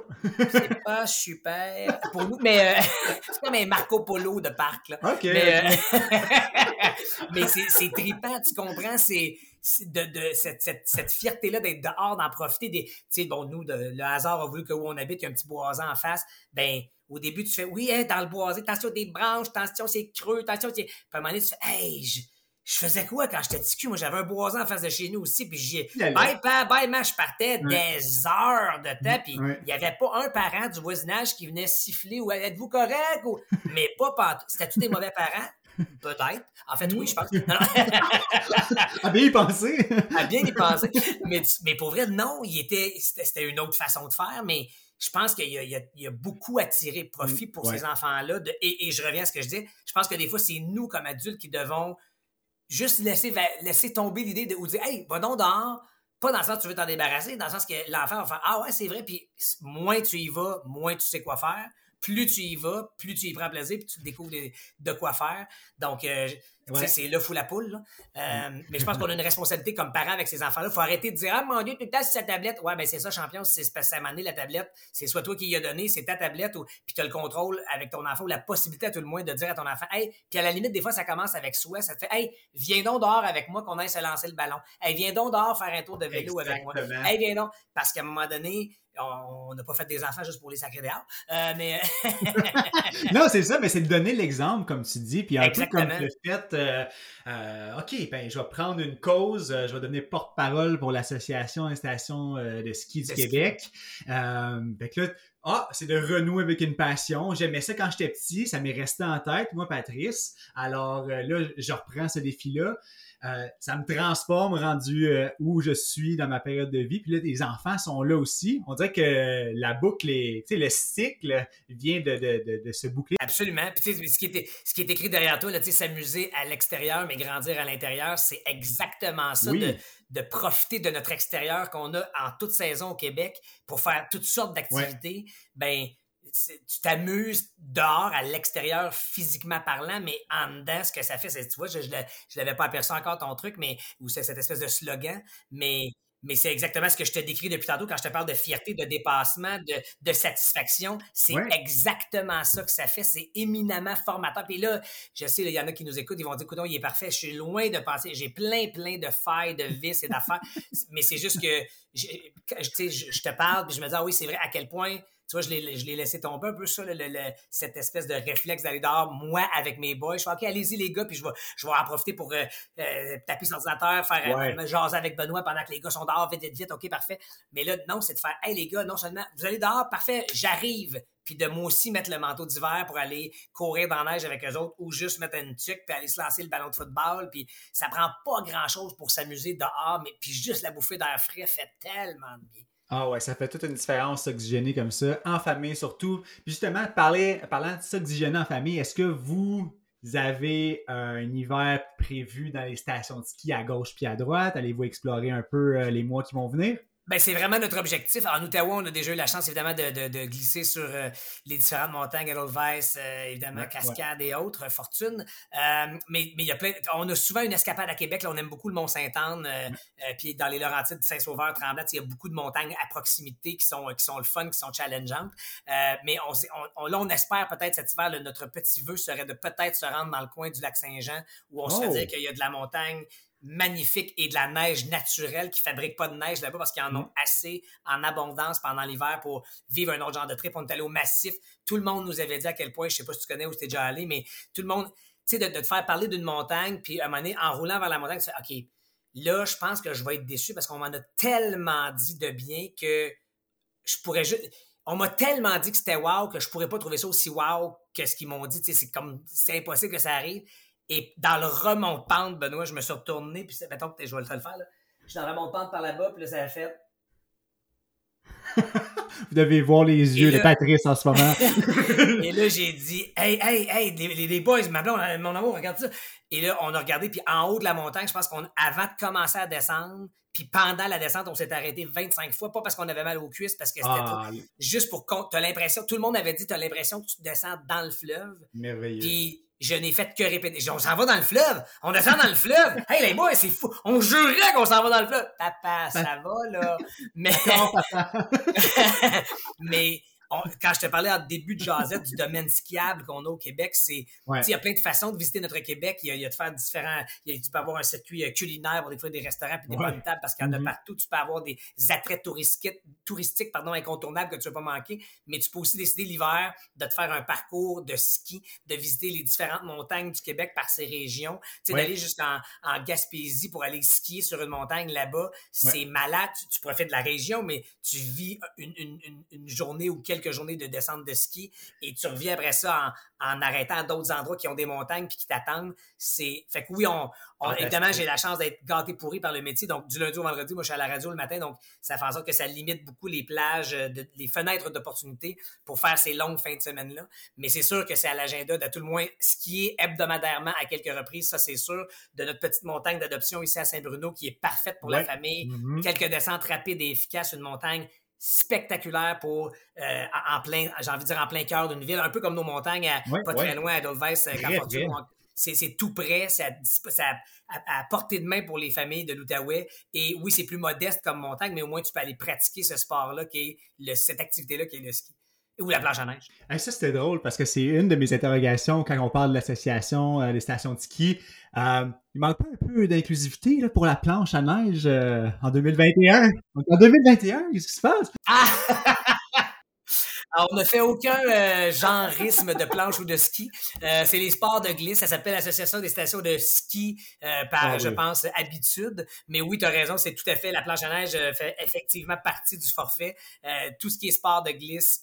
c'est pas super pour nous, mais euh, c'est comme un Marco Polo de parc. Là. OK. Mais, euh, mais c'est, c'est trippant, tu comprends? C'est de, de cette, cette, cette fierté-là d'être dehors, d'en profiter des. Tu sais, bon, nous, le hasard a voulu que où on habite, il y a un petit boisé en face. Ben, au début, tu fais oui, dans le boisé, attention des branches, attention c'est creux, attention. Puis à un moment donné, tu fais Hey, je faisais quoi quand j'étais petit Moi, j'avais un boisin en face de chez nous aussi, puis j'ai bye, bye, bye, ma, je partais des heures de temps, puis il n'y avait pas un parent du voisinage qui venait siffler ou êtes-vous correct? Ou... Mais pas pas. C'était tous des mauvais parents? Peut-être. En fait, oui, je pense. à bien y penser. à bien y penser. Mais, mais pour vrai, non, il était, c'était une autre façon de faire, mais je pense qu'il y, y, a beaucoup à tirer profit pour ces enfants-là. Et, et, je reviens à ce que je dis. Je pense que des fois, c'est nous, comme adultes, qui devons juste laisser, laisser tomber l'idée de ou dire Hey, va donc dehors. Pas dans le sens que tu veux t'en débarrasser, dans le sens que l'enfant va faire Ah ouais, c'est vrai, puis moins tu y vas, moins tu sais quoi faire. Plus tu y vas, plus tu y prends plaisir, puis tu découvres de quoi faire. Donc, euh, c'est le fou la poule. Euh, mais je pense qu'on a une responsabilité comme parent avec ces enfants-là. Il faut arrêter de dire Ah mon Dieu, tout le temps, c'est sa tablette. Ouais, ben c'est ça, champion, c'est ça m'a la tablette. C'est soit toi qui y as donné, c'est ta tablette, ou, puis tu as le contrôle avec ton enfant, ou la possibilité à tout le moins de dire à ton enfant Hey, puis à la limite, des fois, ça commence avec soi. Ça te fait Hey, viens donc dehors avec moi qu'on aille se lancer le ballon. Hey, viens donc dehors faire un tour de vélo avec moi. Hey, viens donc. Parce qu'à un moment donné, on n'a pas fait des enfants juste pour les sacrer dehors. Euh, mais... non, c'est ça, mais c'est de donner l'exemple, comme tu dis. Puis un peu comme le fait, euh, euh, OK, ben, je vais prendre une cause, je vais devenir porte-parole pour l'Association Installation de ski du Québec. Euh, là, ah, c'est de renouer avec une passion. J'aimais ça quand j'étais petit, ça m'est resté en tête, moi, Patrice. Alors là, je reprends ce défi-là. Euh, ça me transforme rendu euh, où je suis dans ma période de vie. Puis là, les enfants sont là aussi. On dirait que la boucle, est, le cycle vient de, se boucler. Absolument. Puis ce qui, est, ce qui est écrit derrière toi, s'amuser à l'extérieur, mais grandir à l'intérieur, c'est exactement ça. De, profiter de notre extérieur qu'on a en toute saison au Québec pour faire toutes sortes d'activités. Ben, tu t'amuses dehors, à l'extérieur, physiquement parlant, mais en dedans, ce que ça fait, c'est, tu vois, je ne l'avais pas aperçu encore ton truc, mais, ou c'est cette espèce de slogan, mais, mais c'est exactement ce que je te décris depuis tantôt quand je te parle de fierté, de dépassement, de, satisfaction. C'est exactement ça que ça fait. C'est éminemment formateur. Puis là, je sais, il y en a qui nous écoutent, ils vont dire, écoute, il est parfait. Je suis loin de penser. J'ai plein, plein de failles, de vices et d'affaires. mais c'est juste que, je, je te parle, puis je me dis, ah oui, c'est vrai, à quel point tu vois, je l'ai laissé tomber un peu ça, cette espèce de réflexe d'aller dehors, moi, avec mes boys. Je fais, OK, allez-y, les gars, puis je vais, je vais en profiter pour euh, euh, taper sur l'ordinateur, faire euh, jaser avec Benoît pendant que les gars sont dehors, vite, vite, vite, OK, parfait. Mais là, non, c'est de faire, hey, les gars, non seulement, vous allez dehors, parfait, j'arrive. Puis de moi aussi mettre le manteau d'hiver pour aller courir dans la neige avec eux autres ou juste mettre une tuque puis aller se lancer le ballon de football. Puis ça prend pas grand-chose pour s'amuser dehors, mais puis juste la bouffée d'air frais fait tellement de bien. Ah ouais, ça fait toute une différence s'oxygéner comme ça, en famille surtout. Justement, parler, parlant de s'oxygéner en famille, est-ce que vous avez un hiver prévu dans les stations de ski à gauche puis à droite? Allez-vous explorer un peu les mois qui vont venir? Ben, c'est vraiment notre objectif. En Ottawa, on a déjà eu la chance, évidemment, de, de, glisser sur euh, les différentes montagnes, Edelweiss, euh, évidemment, Cascade et autres, euh, Fortune. mais mais il y a plein. On a souvent une escapade à Québec. Là, on aime beaucoup le Mont-Saint-Anne. puis dans les Laurentides, Saint-Sauveur, Tremblant, il y a beaucoup de montagnes à proximité qui sont, qui sont le fun, qui sont challengeantes. mais on, on, là, on espère peut-être cet hiver, notre petit vœu serait de peut-être se rendre dans le coin du lac Saint-Jean, où on se fait oh! dire qu'il y a de la montagne magnifique et de la neige naturelle qui ne fabriquent pas de neige là-bas parce qu'ils en ont mm. assez en abondance pendant l'hiver pour vivre un autre genre de trip. On est allé au massif. Tout le monde nous avait dit à quel point, je sais pas si tu connais ou si tu es déjà allé, mais tout le monde, tu sais, de, te faire parler d'une montagne, puis à un moment donné, en roulant vers la montagne, tu fais, OK, là, je pense que je vais être déçu parce qu'on m'en a tellement dit de bien que je pourrais juste. On m'a tellement dit que c'était wow que je pourrais pas trouver ça aussi wow que ce qu'ils m'ont dit. C'est comme c'est impossible que ça arrive. Et dans le remontant Benoît, je me suis retourné, puis mettons que je vais le faire. Là. Je suis dans le remontant par là-bas, puis là, ça a fait. Vous devez voir les yeux de Patrice en ce moment. et là, j'ai dit Hey, hey, hey, les, les, boys, ma blonde, mon amour, regarde ça. Et là, on a regardé, puis en haut de la montagne, je pense qu'on avant de commencer à descendre, puis pendant la descente, on s'est arrêté 25 fois, pas parce qu'on avait mal aux cuisses, parce que c'était ah, juste pour qu'on. T'as l'impression, tout le monde avait dit, t'as l'impression que tu descends dans le fleuve. Merveilleux. Puis je n'ai fait que répéter. On s'en va dans le fleuve. On descend dans le fleuve. Hey, les boys, c'est fou. On jurait qu'on s'en va dans le fleuve. Papa, ça va, là. Mais. Mais quand je te parlais en début de jasette du domaine skiable qu'on a au Québec, c'est il y a plein de façons de visiter notre Québec. Il y a, de faire différents. Il y a, tu peux avoir un circuit euh, culinaire pour des des restaurants puis des bonnes tables parce qu'il y en a mm-hmm. partout. Tu peux avoir des attraits touristiques, touristiques pardon, incontournables que tu ne vas pas manquer. Mais tu peux aussi décider l'hiver de te faire un parcours de ski, de visiter les différentes montagnes du Québec par ces régions. Tu sais, d'aller jusqu'en en Gaspésie pour aller skier sur une montagne là-bas, c'est malade. Tu, profites de la région, mais tu vis une, une, une journée ou quelques journées de descente de ski et tu reviens après ça en, arrêtant d'autres endroits qui ont des montagnes puis qui t'attendent. C'est fait que oui, on, évidemment j'ai la chance d'être gâté pourri par le métier. Donc du lundi au vendredi, moi je suis à la radio le matin, donc ça fait en sorte que ça limite beaucoup les plages, euh, les fenêtres d'opportunité pour faire ces longues fins de semaine là. Mais c'est sûr que c'est à l'agenda de tout le moins skier hebdomadairement à quelques reprises, ça c'est sûr. De notre petite montagne d'adoption ici à Saint-Bruno qui est parfaite pour la famille, mm-hmm. quelques descentes rapides et efficaces, une montagne spectaculaire pour euh, en plein, j'ai envie de dire en plein cœur d'une ville, un peu comme nos montagnes à, pas très loin à Dolvès, euh, c'est tout près, c'est à, portée de main pour les familles de l'Outaouais. Et oui, c'est plus modeste comme montagne, mais au moins tu peux aller pratiquer ce sport-là, qui est le, cette activité-là, qui est le ski. Ou la planche à neige. ça, c'était drôle parce que c'est une de mes interrogations quand on parle de l'association euh, des stations de ski. Euh, il manque pas un peu d'inclusivité pour la planche à neige euh, en 2021? En 2021, qu'est-ce qui se passe? Ah! Alors, on ne fait aucun euh, genreisme de planche ou de ski. Euh, c'est les sports de glisse. Ça s'appelle l'Association des stations de ski euh, par, ah je pense, habitude. Mais oui, tu as raison, c'est tout à fait. La planche à neige fait effectivement partie du forfait. tout ce qui est sport de glisse,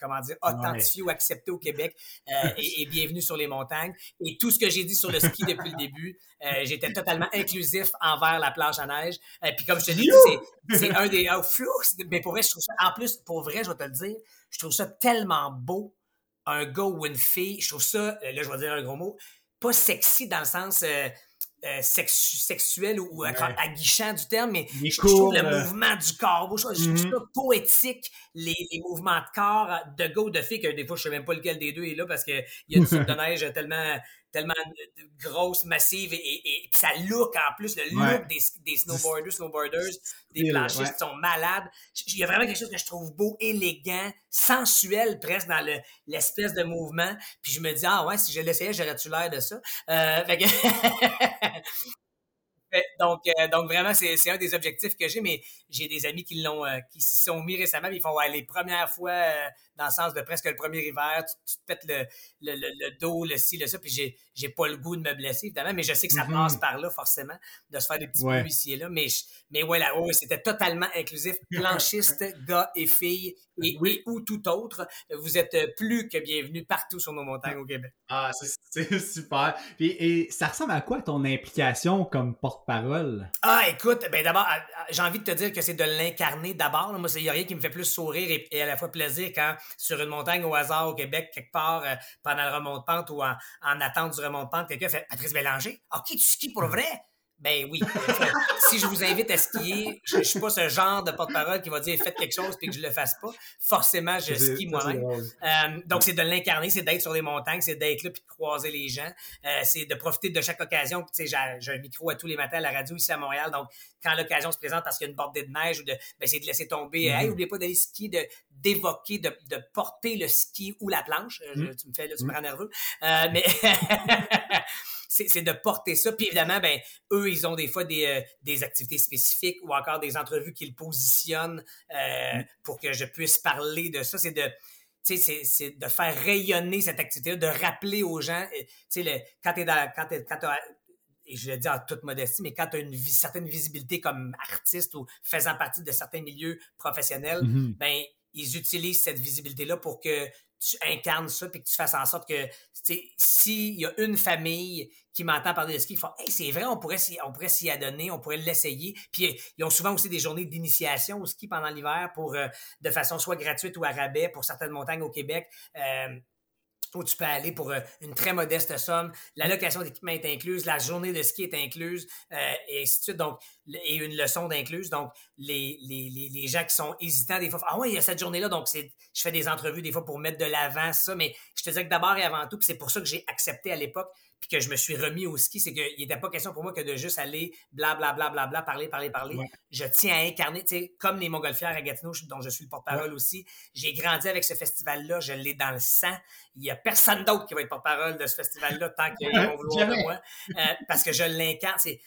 comment dire, authentifié ou accepté au Québec est, est, bienvenu sur les montagnes. Et tout ce que j'ai dit sur le ski depuis le début, j'étais totalement inclusif envers la planche à neige. Et puis comme je te dit, c'est un des... Oh, mais pour vrai, je trouve ça... En plus, pour vrai, je vais te le dire, je trouve ça tellement beau, un gars ou une fille. Je trouve ça, euh, là, je vais dire un gros mot, pas sexy dans le sens euh, euh, sexuel ou, aguichant du terme, mais je, trouve le mouvement du corps, je, trouve mm-hmm. ça poétique, les, mouvements de corps de ou de filles, que des fois, je sais même pas lequel des deux est là parce qu'il y a une sorte de neige tellement tellement grosse, massive, et, et, ça look en plus, le look des, des snowboarders, snowboarders, des planchistes qui sont malades. Il y a vraiment quelque chose que je trouve beau, élégant, sensuel presque dans l'espèce de mouvement. Puis je me dis, ah ouais, si je l'essayais, j'aurais-tu l'air de ça? Euh, fait que... donc, euh, donc vraiment, c'est un des objectifs que j'ai, mais j'ai des amis qui l'ont, euh, qui s'y sont mis récemment, ils font ouais, les premières fois euh, dans le sens de presque le premier hiver, tu, te pètes le, le, le, dos, le ci, le ça, puis j'ai, j'ai pas le goût de me blesser, évidemment, mais je sais que ça mm-hmm. passe par là, forcément, de se faire des petits ouais. ici et là, mais, mais voilà, oh, c'était totalement inclusif, planchiste, gars et filles, et oui ou tout autre, vous êtes plus que bienvenus partout sur nos montagnes au Québec. Ah, c'est, super. et ça ressemble à quoi ton implication comme porte-parole? Ah, écoute, ben d'abord, j'ai envie de te dire que c'est de l'incarner d'abord. Moi, il n'y a rien qui me fait plus sourire et, à la fois plaisir quand sur une montagne au hasard au Québec, quelque part, euh, pendant le remont de pente ou en, en attente du remont de pente, quelqu'un fait Patrice Bélanger, OK, tu skis pour vrai? Ben oui. si je vous invite à skier, je, ne suis pas ce genre de porte-parole qui va dire faites quelque chose puis que je le fasse pas. Forcément, je skie moi-même. Euh, donc c'est de l'incarner, c'est d'être sur les montagnes, c'est d'être là puis de croiser les gens, euh, c'est de profiter de chaque occasion. Tu sais, j'ai un micro à tous les matins à la radio ici à Montréal, donc quand l'occasion se présente parce qu'il y a une bordée de neige ou de, ben, c'est de laisser tomber. Mm-hmm. Hey, n'oubliez pas d'aller skier, de d'évoquer, de, de, porter le ski ou la planche. Euh, mm-hmm. tu me fais là, tu me rends nerveux. mais c'est de porter ça. Puis évidemment, ben, eux, ils ont des fois des, euh, des activités spécifiques ou encore des entrevues qu'ils positionnent euh, mm. pour que je puisse parler de ça. C'est de c'est de faire rayonner cette activité-là, de rappeler aux gens, euh, tu sais, quand tu es dans, quand, quand et je le dis en toute modestie, mais quand tu as une certaine visibilité comme artiste ou faisant partie de certains milieux professionnels, mm-hmm. ben ils utilisent cette visibilité-là pour que tu incarnes ça puis que tu fasses en sorte que s'il y a une famille qui m'entend parler de ski, ils font Hey, c'est vrai, on pourrait s'y, on pourrait s'y adonner, on pourrait l'essayer. Puis ils ont souvent aussi des journées d'initiation au ski pendant l'hiver pour euh, de façon soit gratuite ou à rabais pour certaines montagnes au Québec. Euh, où tu peux aller pour euh, une très modeste somme. La location d'équipement est incluse, la journée de ski est incluse, et ainsi de suite. Donc, et une leçon d'incluse. Donc, les, les, les, gens qui sont hésitants, des fois, ah oui, il y a cette journée-là, donc c'est, je fais des entrevues des fois pour mettre de l'avant ça, mais je te dis que d'abord et avant tout, c'est pour ça que j'ai accepté à l'époque, puis que je me suis remis au ski, c'est qu'il n'était pas question pour moi que de juste aller blablabla, bla, bla, bla, parler, parler, parler. Je tiens à incarner, tu sais, comme les Montgolfières à Gatineau, dont je suis le porte-parole aussi. J'ai grandi avec ce festival-là, je l'ai dans le sang. Il n'y a personne d'autre qui va être porte-parole de ce festival-là tant qu'ils vont vouloir de moi. Euh, parce que je l'incarne. C'est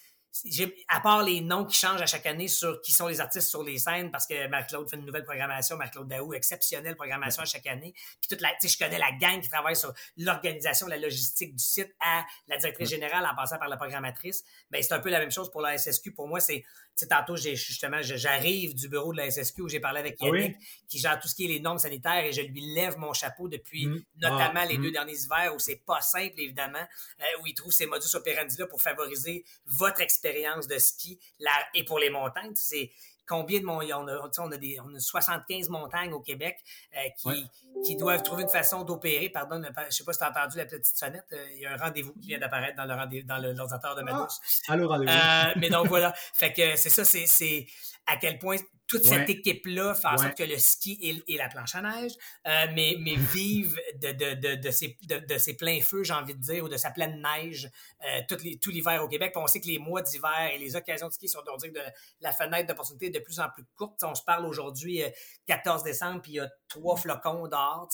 à part les noms qui changent à chaque année sur qui sont les artistes sur les scènes, parce que Marc-Claude fait une nouvelle programmation, Marc-Claude Daou, exceptionnelle programmation à chaque année. Puis toute la, je connais la gang qui travaille sur l'organisation, la logistique du site à la directrice générale en passant par la programmatrice. Ben, c'est un peu la même chose pour la SSQ. Pour moi, c'est tantôt, j'ai justement, j'arrive du bureau de la SSQ où j'ai parlé avec ah Yannick, qui gère tout ce qui est les normes sanitaires, et je lui lève mon chapeau depuis mmh. notamment ah, les mmh. deux derniers hivers où c'est pas simple, évidemment, euh, où il trouve ces modus operandi-là pour favoriser votre expérience de ski là, et pour les montagnes. C'est combien de montagnes, on a, on a, des, on a 75 montagnes au Québec euh, qui, qui doivent trouver une façon d'opérer. Pardon, je ne sais pas si tu as entendu la petite sonnette. Euh, il y a un rendez-vous qui vient d'apparaître dans le dans l'ordinateur de Manos. Ah, rendez-vous. Euh, mais donc voilà. fait que c'est ça, c'est à quel point toute cette équipe-là fait en sorte que le ski et, la planche à neige, euh, mais, mais vivent de, de, de, de, pleins feux, j'ai envie de dire, ou de sa pleine neige euh, tout, les, tout l'hiver au Québec. Puis on sait que les mois d'hiver et les occasions de ski sont, on dire, de la fenêtre d'opportunité de plus en plus courte. on se parle aujourd'hui, 14 euh, décembre, puis il y a trois flocons dehors.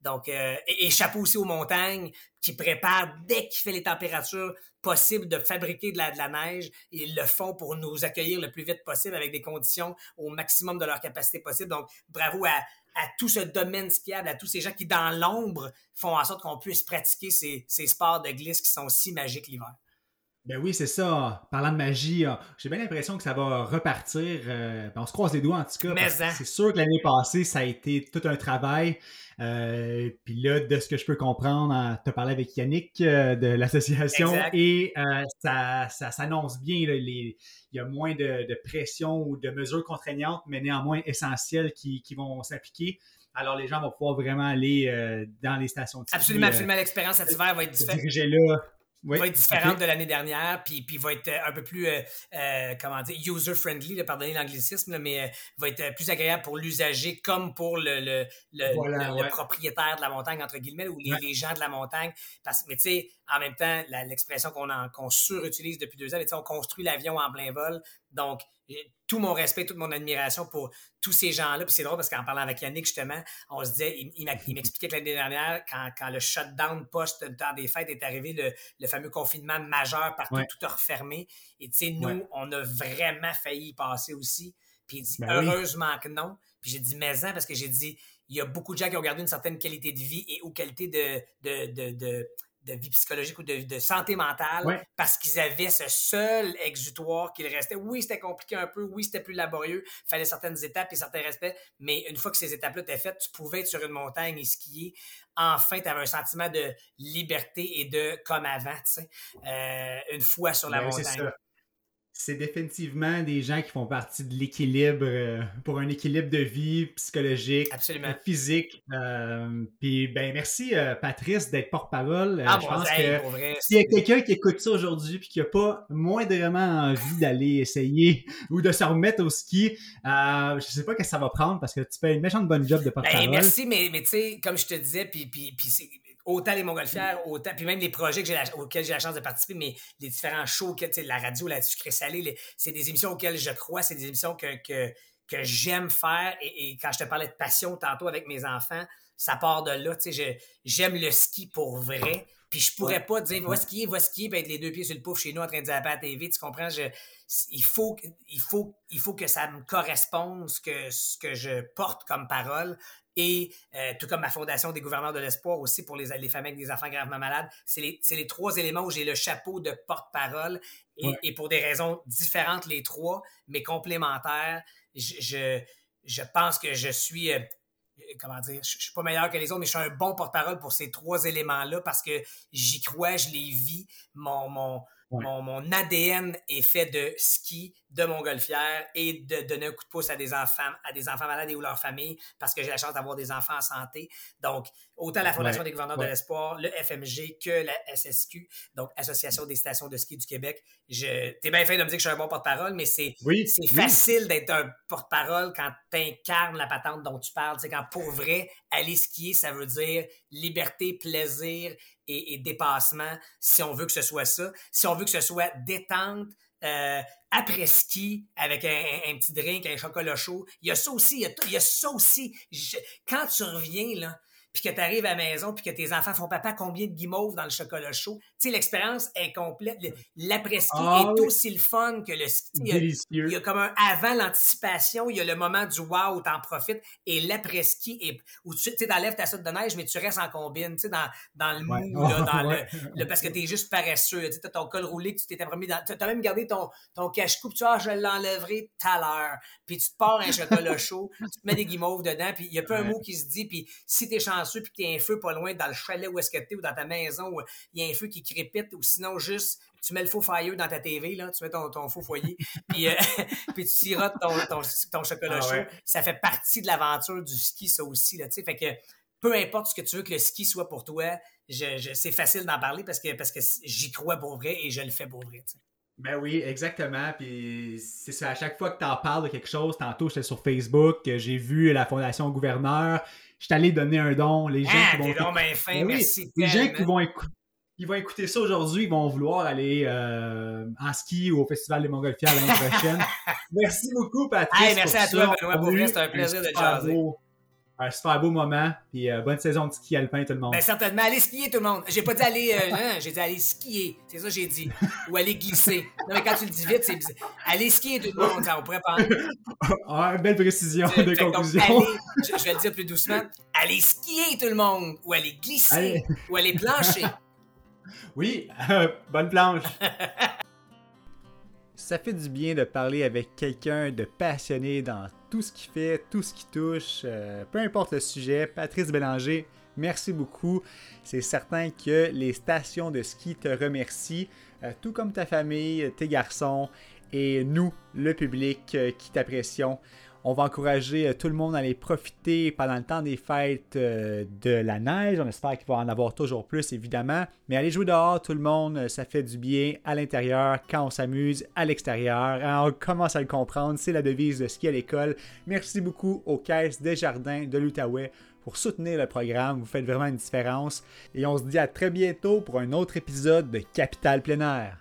Donc, euh, et, chapeau aussi aux montagnes qui préparent dès qu'il fait les températures possibles de fabriquer de la, de la neige. Ils le font pour nous accueillir le plus vite possible avec des conditions au maximum de leur capacité possible. Donc, bravo à, à tout ce domaine skiable, à tous ces gens qui, dans l'ombre, font en sorte qu'on puisse pratiquer ces, ces sports de glisse qui sont si magiques l'hiver. Ben oui, c'est ça. Parlant de magie, ah, j'ai bien l'impression que ça va repartir. Euh, ben, on se croise les doigts en tout cas. Hein. C'est sûr que l'année passée, ça a été tout un travail. Euh, puis là, de ce que je peux comprendre, tu as parlé avec Yannick euh, de l'association et ça, s'annonce bien. il y a moins de, pression ou de mesures contraignantes, mais néanmoins essentielles qui, vont s'appliquer. Alors, les gens vont pouvoir vraiment aller dans les stations de ski. Absolument, absolument. L'expérience cet hiver va être différente. là va être différente de l'année dernière, puis, puis va être euh, un peu plus, euh, euh, comment dire, user-friendly, pardonnez l'anglicisme, mais va être plus agréable pour l'usager comme pour le, le, le, propriétaire de la montagne, entre guillemets, ou les, gens de la montagne. Parce, mais tu sais, en même temps, l'expression qu'on qu'on surutilise depuis deux ans, on construit l'avion en plein vol. Donc, tout mon respect, toute mon admiration pour tous ces gens-là. Puis c'est drôle parce qu'en parlant avec Yannick, justement, on se disait, il, m'expliquait que l'année dernière, quand, quand le shutdown post-temps des fêtes est arrivé, le, le, fameux confinement majeur partout, tout a refermé. Et tu sais, nous, on a vraiment failli y passer aussi. Puis il dit, ben heureusement que non. Puis j'ai dit, mais parce que j'ai dit, il y a beaucoup de gens qui ont gardé une certaine qualité de vie et ou qualité de, de, de de vie psychologique ou de, santé mentale parce qu'ils avaient ce seul exutoire qu'il restait. Oui, c'était compliqué un peu, oui, c'était plus laborieux, il fallait certaines étapes et certains respects, mais une fois que ces étapes-là étaient faites, tu pouvais être sur une montagne et skier. Enfin, tu avais un sentiment de liberté et de comme avant, tu sais, euh, une fois sur la ben montagne. C'est définitivement des gens qui font partie de l'équilibre euh, pour un équilibre de vie psychologique, physique. Euh, puis ben merci euh, Patrice d'être porte-parole. Ah, je pense que s'il y a quelqu'un qui écoute ça aujourd'hui puis qui n'a pas moindrement envie d'aller essayer ou de se remettre au ski, je sais pas ce que ça va prendre parce que tu fais une méchante bonne job de ben, porte-parole. merci, mais, mais tu sais, comme je te disais, puis, puis, puis autant les montgolfières, autant, puis même les projets auxquels j'ai la chance de participer, mais les différents shows, la radio, la sucré salé, c'est des émissions auxquelles je crois, c'est des émissions que, que, que j'aime faire. Et, quand je te parlais de passion tantôt avec mes enfants, ça part de là. J'aime le ski pour vrai. Puis je pourrais pas dire, va skier, va skier, puis être les deux pieds sur le pouf chez nous en train de dire à la TV. Tu comprends? Je, il, faut, il, faut, il faut que ça me corresponde, ce que, ce que je porte comme parole. Et euh, tout comme ma fondation des gouverneurs de l'espoir aussi pour les, les familles avec des enfants gravement malades, c'est les, les, trois éléments où j'ai le chapeau de porte-parole et, pour des raisons différentes les trois, mais complémentaires. Je, je, pense que je suis, euh, comment dire, je, je, suis pas meilleur que les autres, mais je suis un bon porte-parole pour ces trois éléments-là parce que j'y crois, je les vis. Mon, mon, mon, mon, ADN est fait de ski, de montgolfière et de donner un coup de pouce à des enfants, à des enfants malades et ou leurs familles parce que j'ai la chance d'avoir des enfants en santé. Donc, autant la Fondation des gouverneurs de l'espoir, le FMG que la SSQ, donc Association des stations de ski du Québec. Je, t'es bien fait de me dire que je suis un bon porte-parole, mais c'est, c'est facile d'être un porte-parole quand tu incarnes la patente dont tu parles. C'est quand pour vrai, aller skier, ça veut dire liberté, plaisir et, dépassement, si on veut que ce soit ça. Si on veut que ce soit détente, euh, après ski avec un, petit drink, un chocolat chaud. Il y a ça aussi, il y a, ça aussi. quand tu reviens, là, puis que tu arrives à la maison, puis que tes enfants font papa combien de guimauves dans le chocolat chaud? Tu sais, l'expérience est complète. L'après-ski ah est aussi le fun que le ski. Il y a, comme un avant l'anticipation, il y a le moment du wow où en profites, et l'après-ski est où tu t'enlèves ta saute de neige, mais tu restes en combine, tu sais, dans, dans le mou, là, dans le, parce que tu es juste paresseux. Tu as ton col roulé, tu t'étais promis dans. Tu as même gardé ton, ton cache-coupe, tu vois, ah, je l'enlèverai tout à l'heure. Puis tu te pars un chocolat chaud, tu te mets des guimauves dedans, puis il y a pas un mot qui se dit, puis si t'es chanceux, chanceux puis qu'il y a un feu pas loin dans le chalet où est-ce que tu es ou dans ta maison où il y a un feu qui crépite ou sinon juste tu mets le faux fire dans ta TV, là, tu mets ton, ton faux foyer, puis, euh, puis tu sirotes ton, ton, chocolat ah chaud. Ça fait partie de l'aventure du ski, ça aussi. Là, fait que peu importe ce que tu veux que le ski soit pour toi, je, c'est facile d'en parler parce que, parce que j'y crois pour vrai et je le fais pour vrai. Ben oui, exactement. Puis c'est ça, à chaque fois que tu en parles de quelque chose, tantôt j'étais sur Facebook, j'ai vu la Fondation Gouverneur, je suis allé donner un don. Les gens ah, qui vont. Ben fin, merci les gens qui vont, vont écouter ça aujourd'hui, ils vont vouloir aller euh, en ski ou au Festival des Montgolfières l'année prochaine. merci beaucoup, Patrice. merci à toi, Benoît Bourré. C'était un plaisir de jaser un super beau moment. Puis euh, bonne saison de ski alpin, tout le monde. Ben, certainement. Allez skier, tout le monde. J'ai pas dit aller. Euh, non, j'ai dit aller skier. C'est ça que j'ai dit. Ou aller glisser. Non, mais quand tu le dis vite, c'est bizarre. Allez skier, tout le monde. Ça, on pourrait prendre. ah, belle précision de conclusion. je, vais le dire plus doucement. Allez skier, tout le monde. Ou aller glisser. Ou aller plancher. Oui, bonne planche. Ça fait du bien de parler avec quelqu'un de passionné dans tout ce qu'il fait, tout ce qui touche, euh, peu importe le sujet. Patrice Bélanger, merci beaucoup. C'est certain que les stations de ski te remercient, euh, tout comme ta famille, tes garçons et nous, le public euh, qui t'apprécions. On va encourager euh, tout le monde à aller profiter pendant le temps des fêtes euh, de la neige. On espère qu'il va en avoir toujours plus, évidemment. Mais aller jouer dehors, tout le monde, euh, ça fait du bien à l'intérieur quand on s'amuse à l'extérieur. Hein, on commence à le comprendre. C'est la devise de ski à l'école. Merci beaucoup aux caisses des jardins de l'Outaouais pour soutenir le programme. Vous faites vraiment une différence. Et on se dit à très bientôt pour un autre épisode de Capital Plein.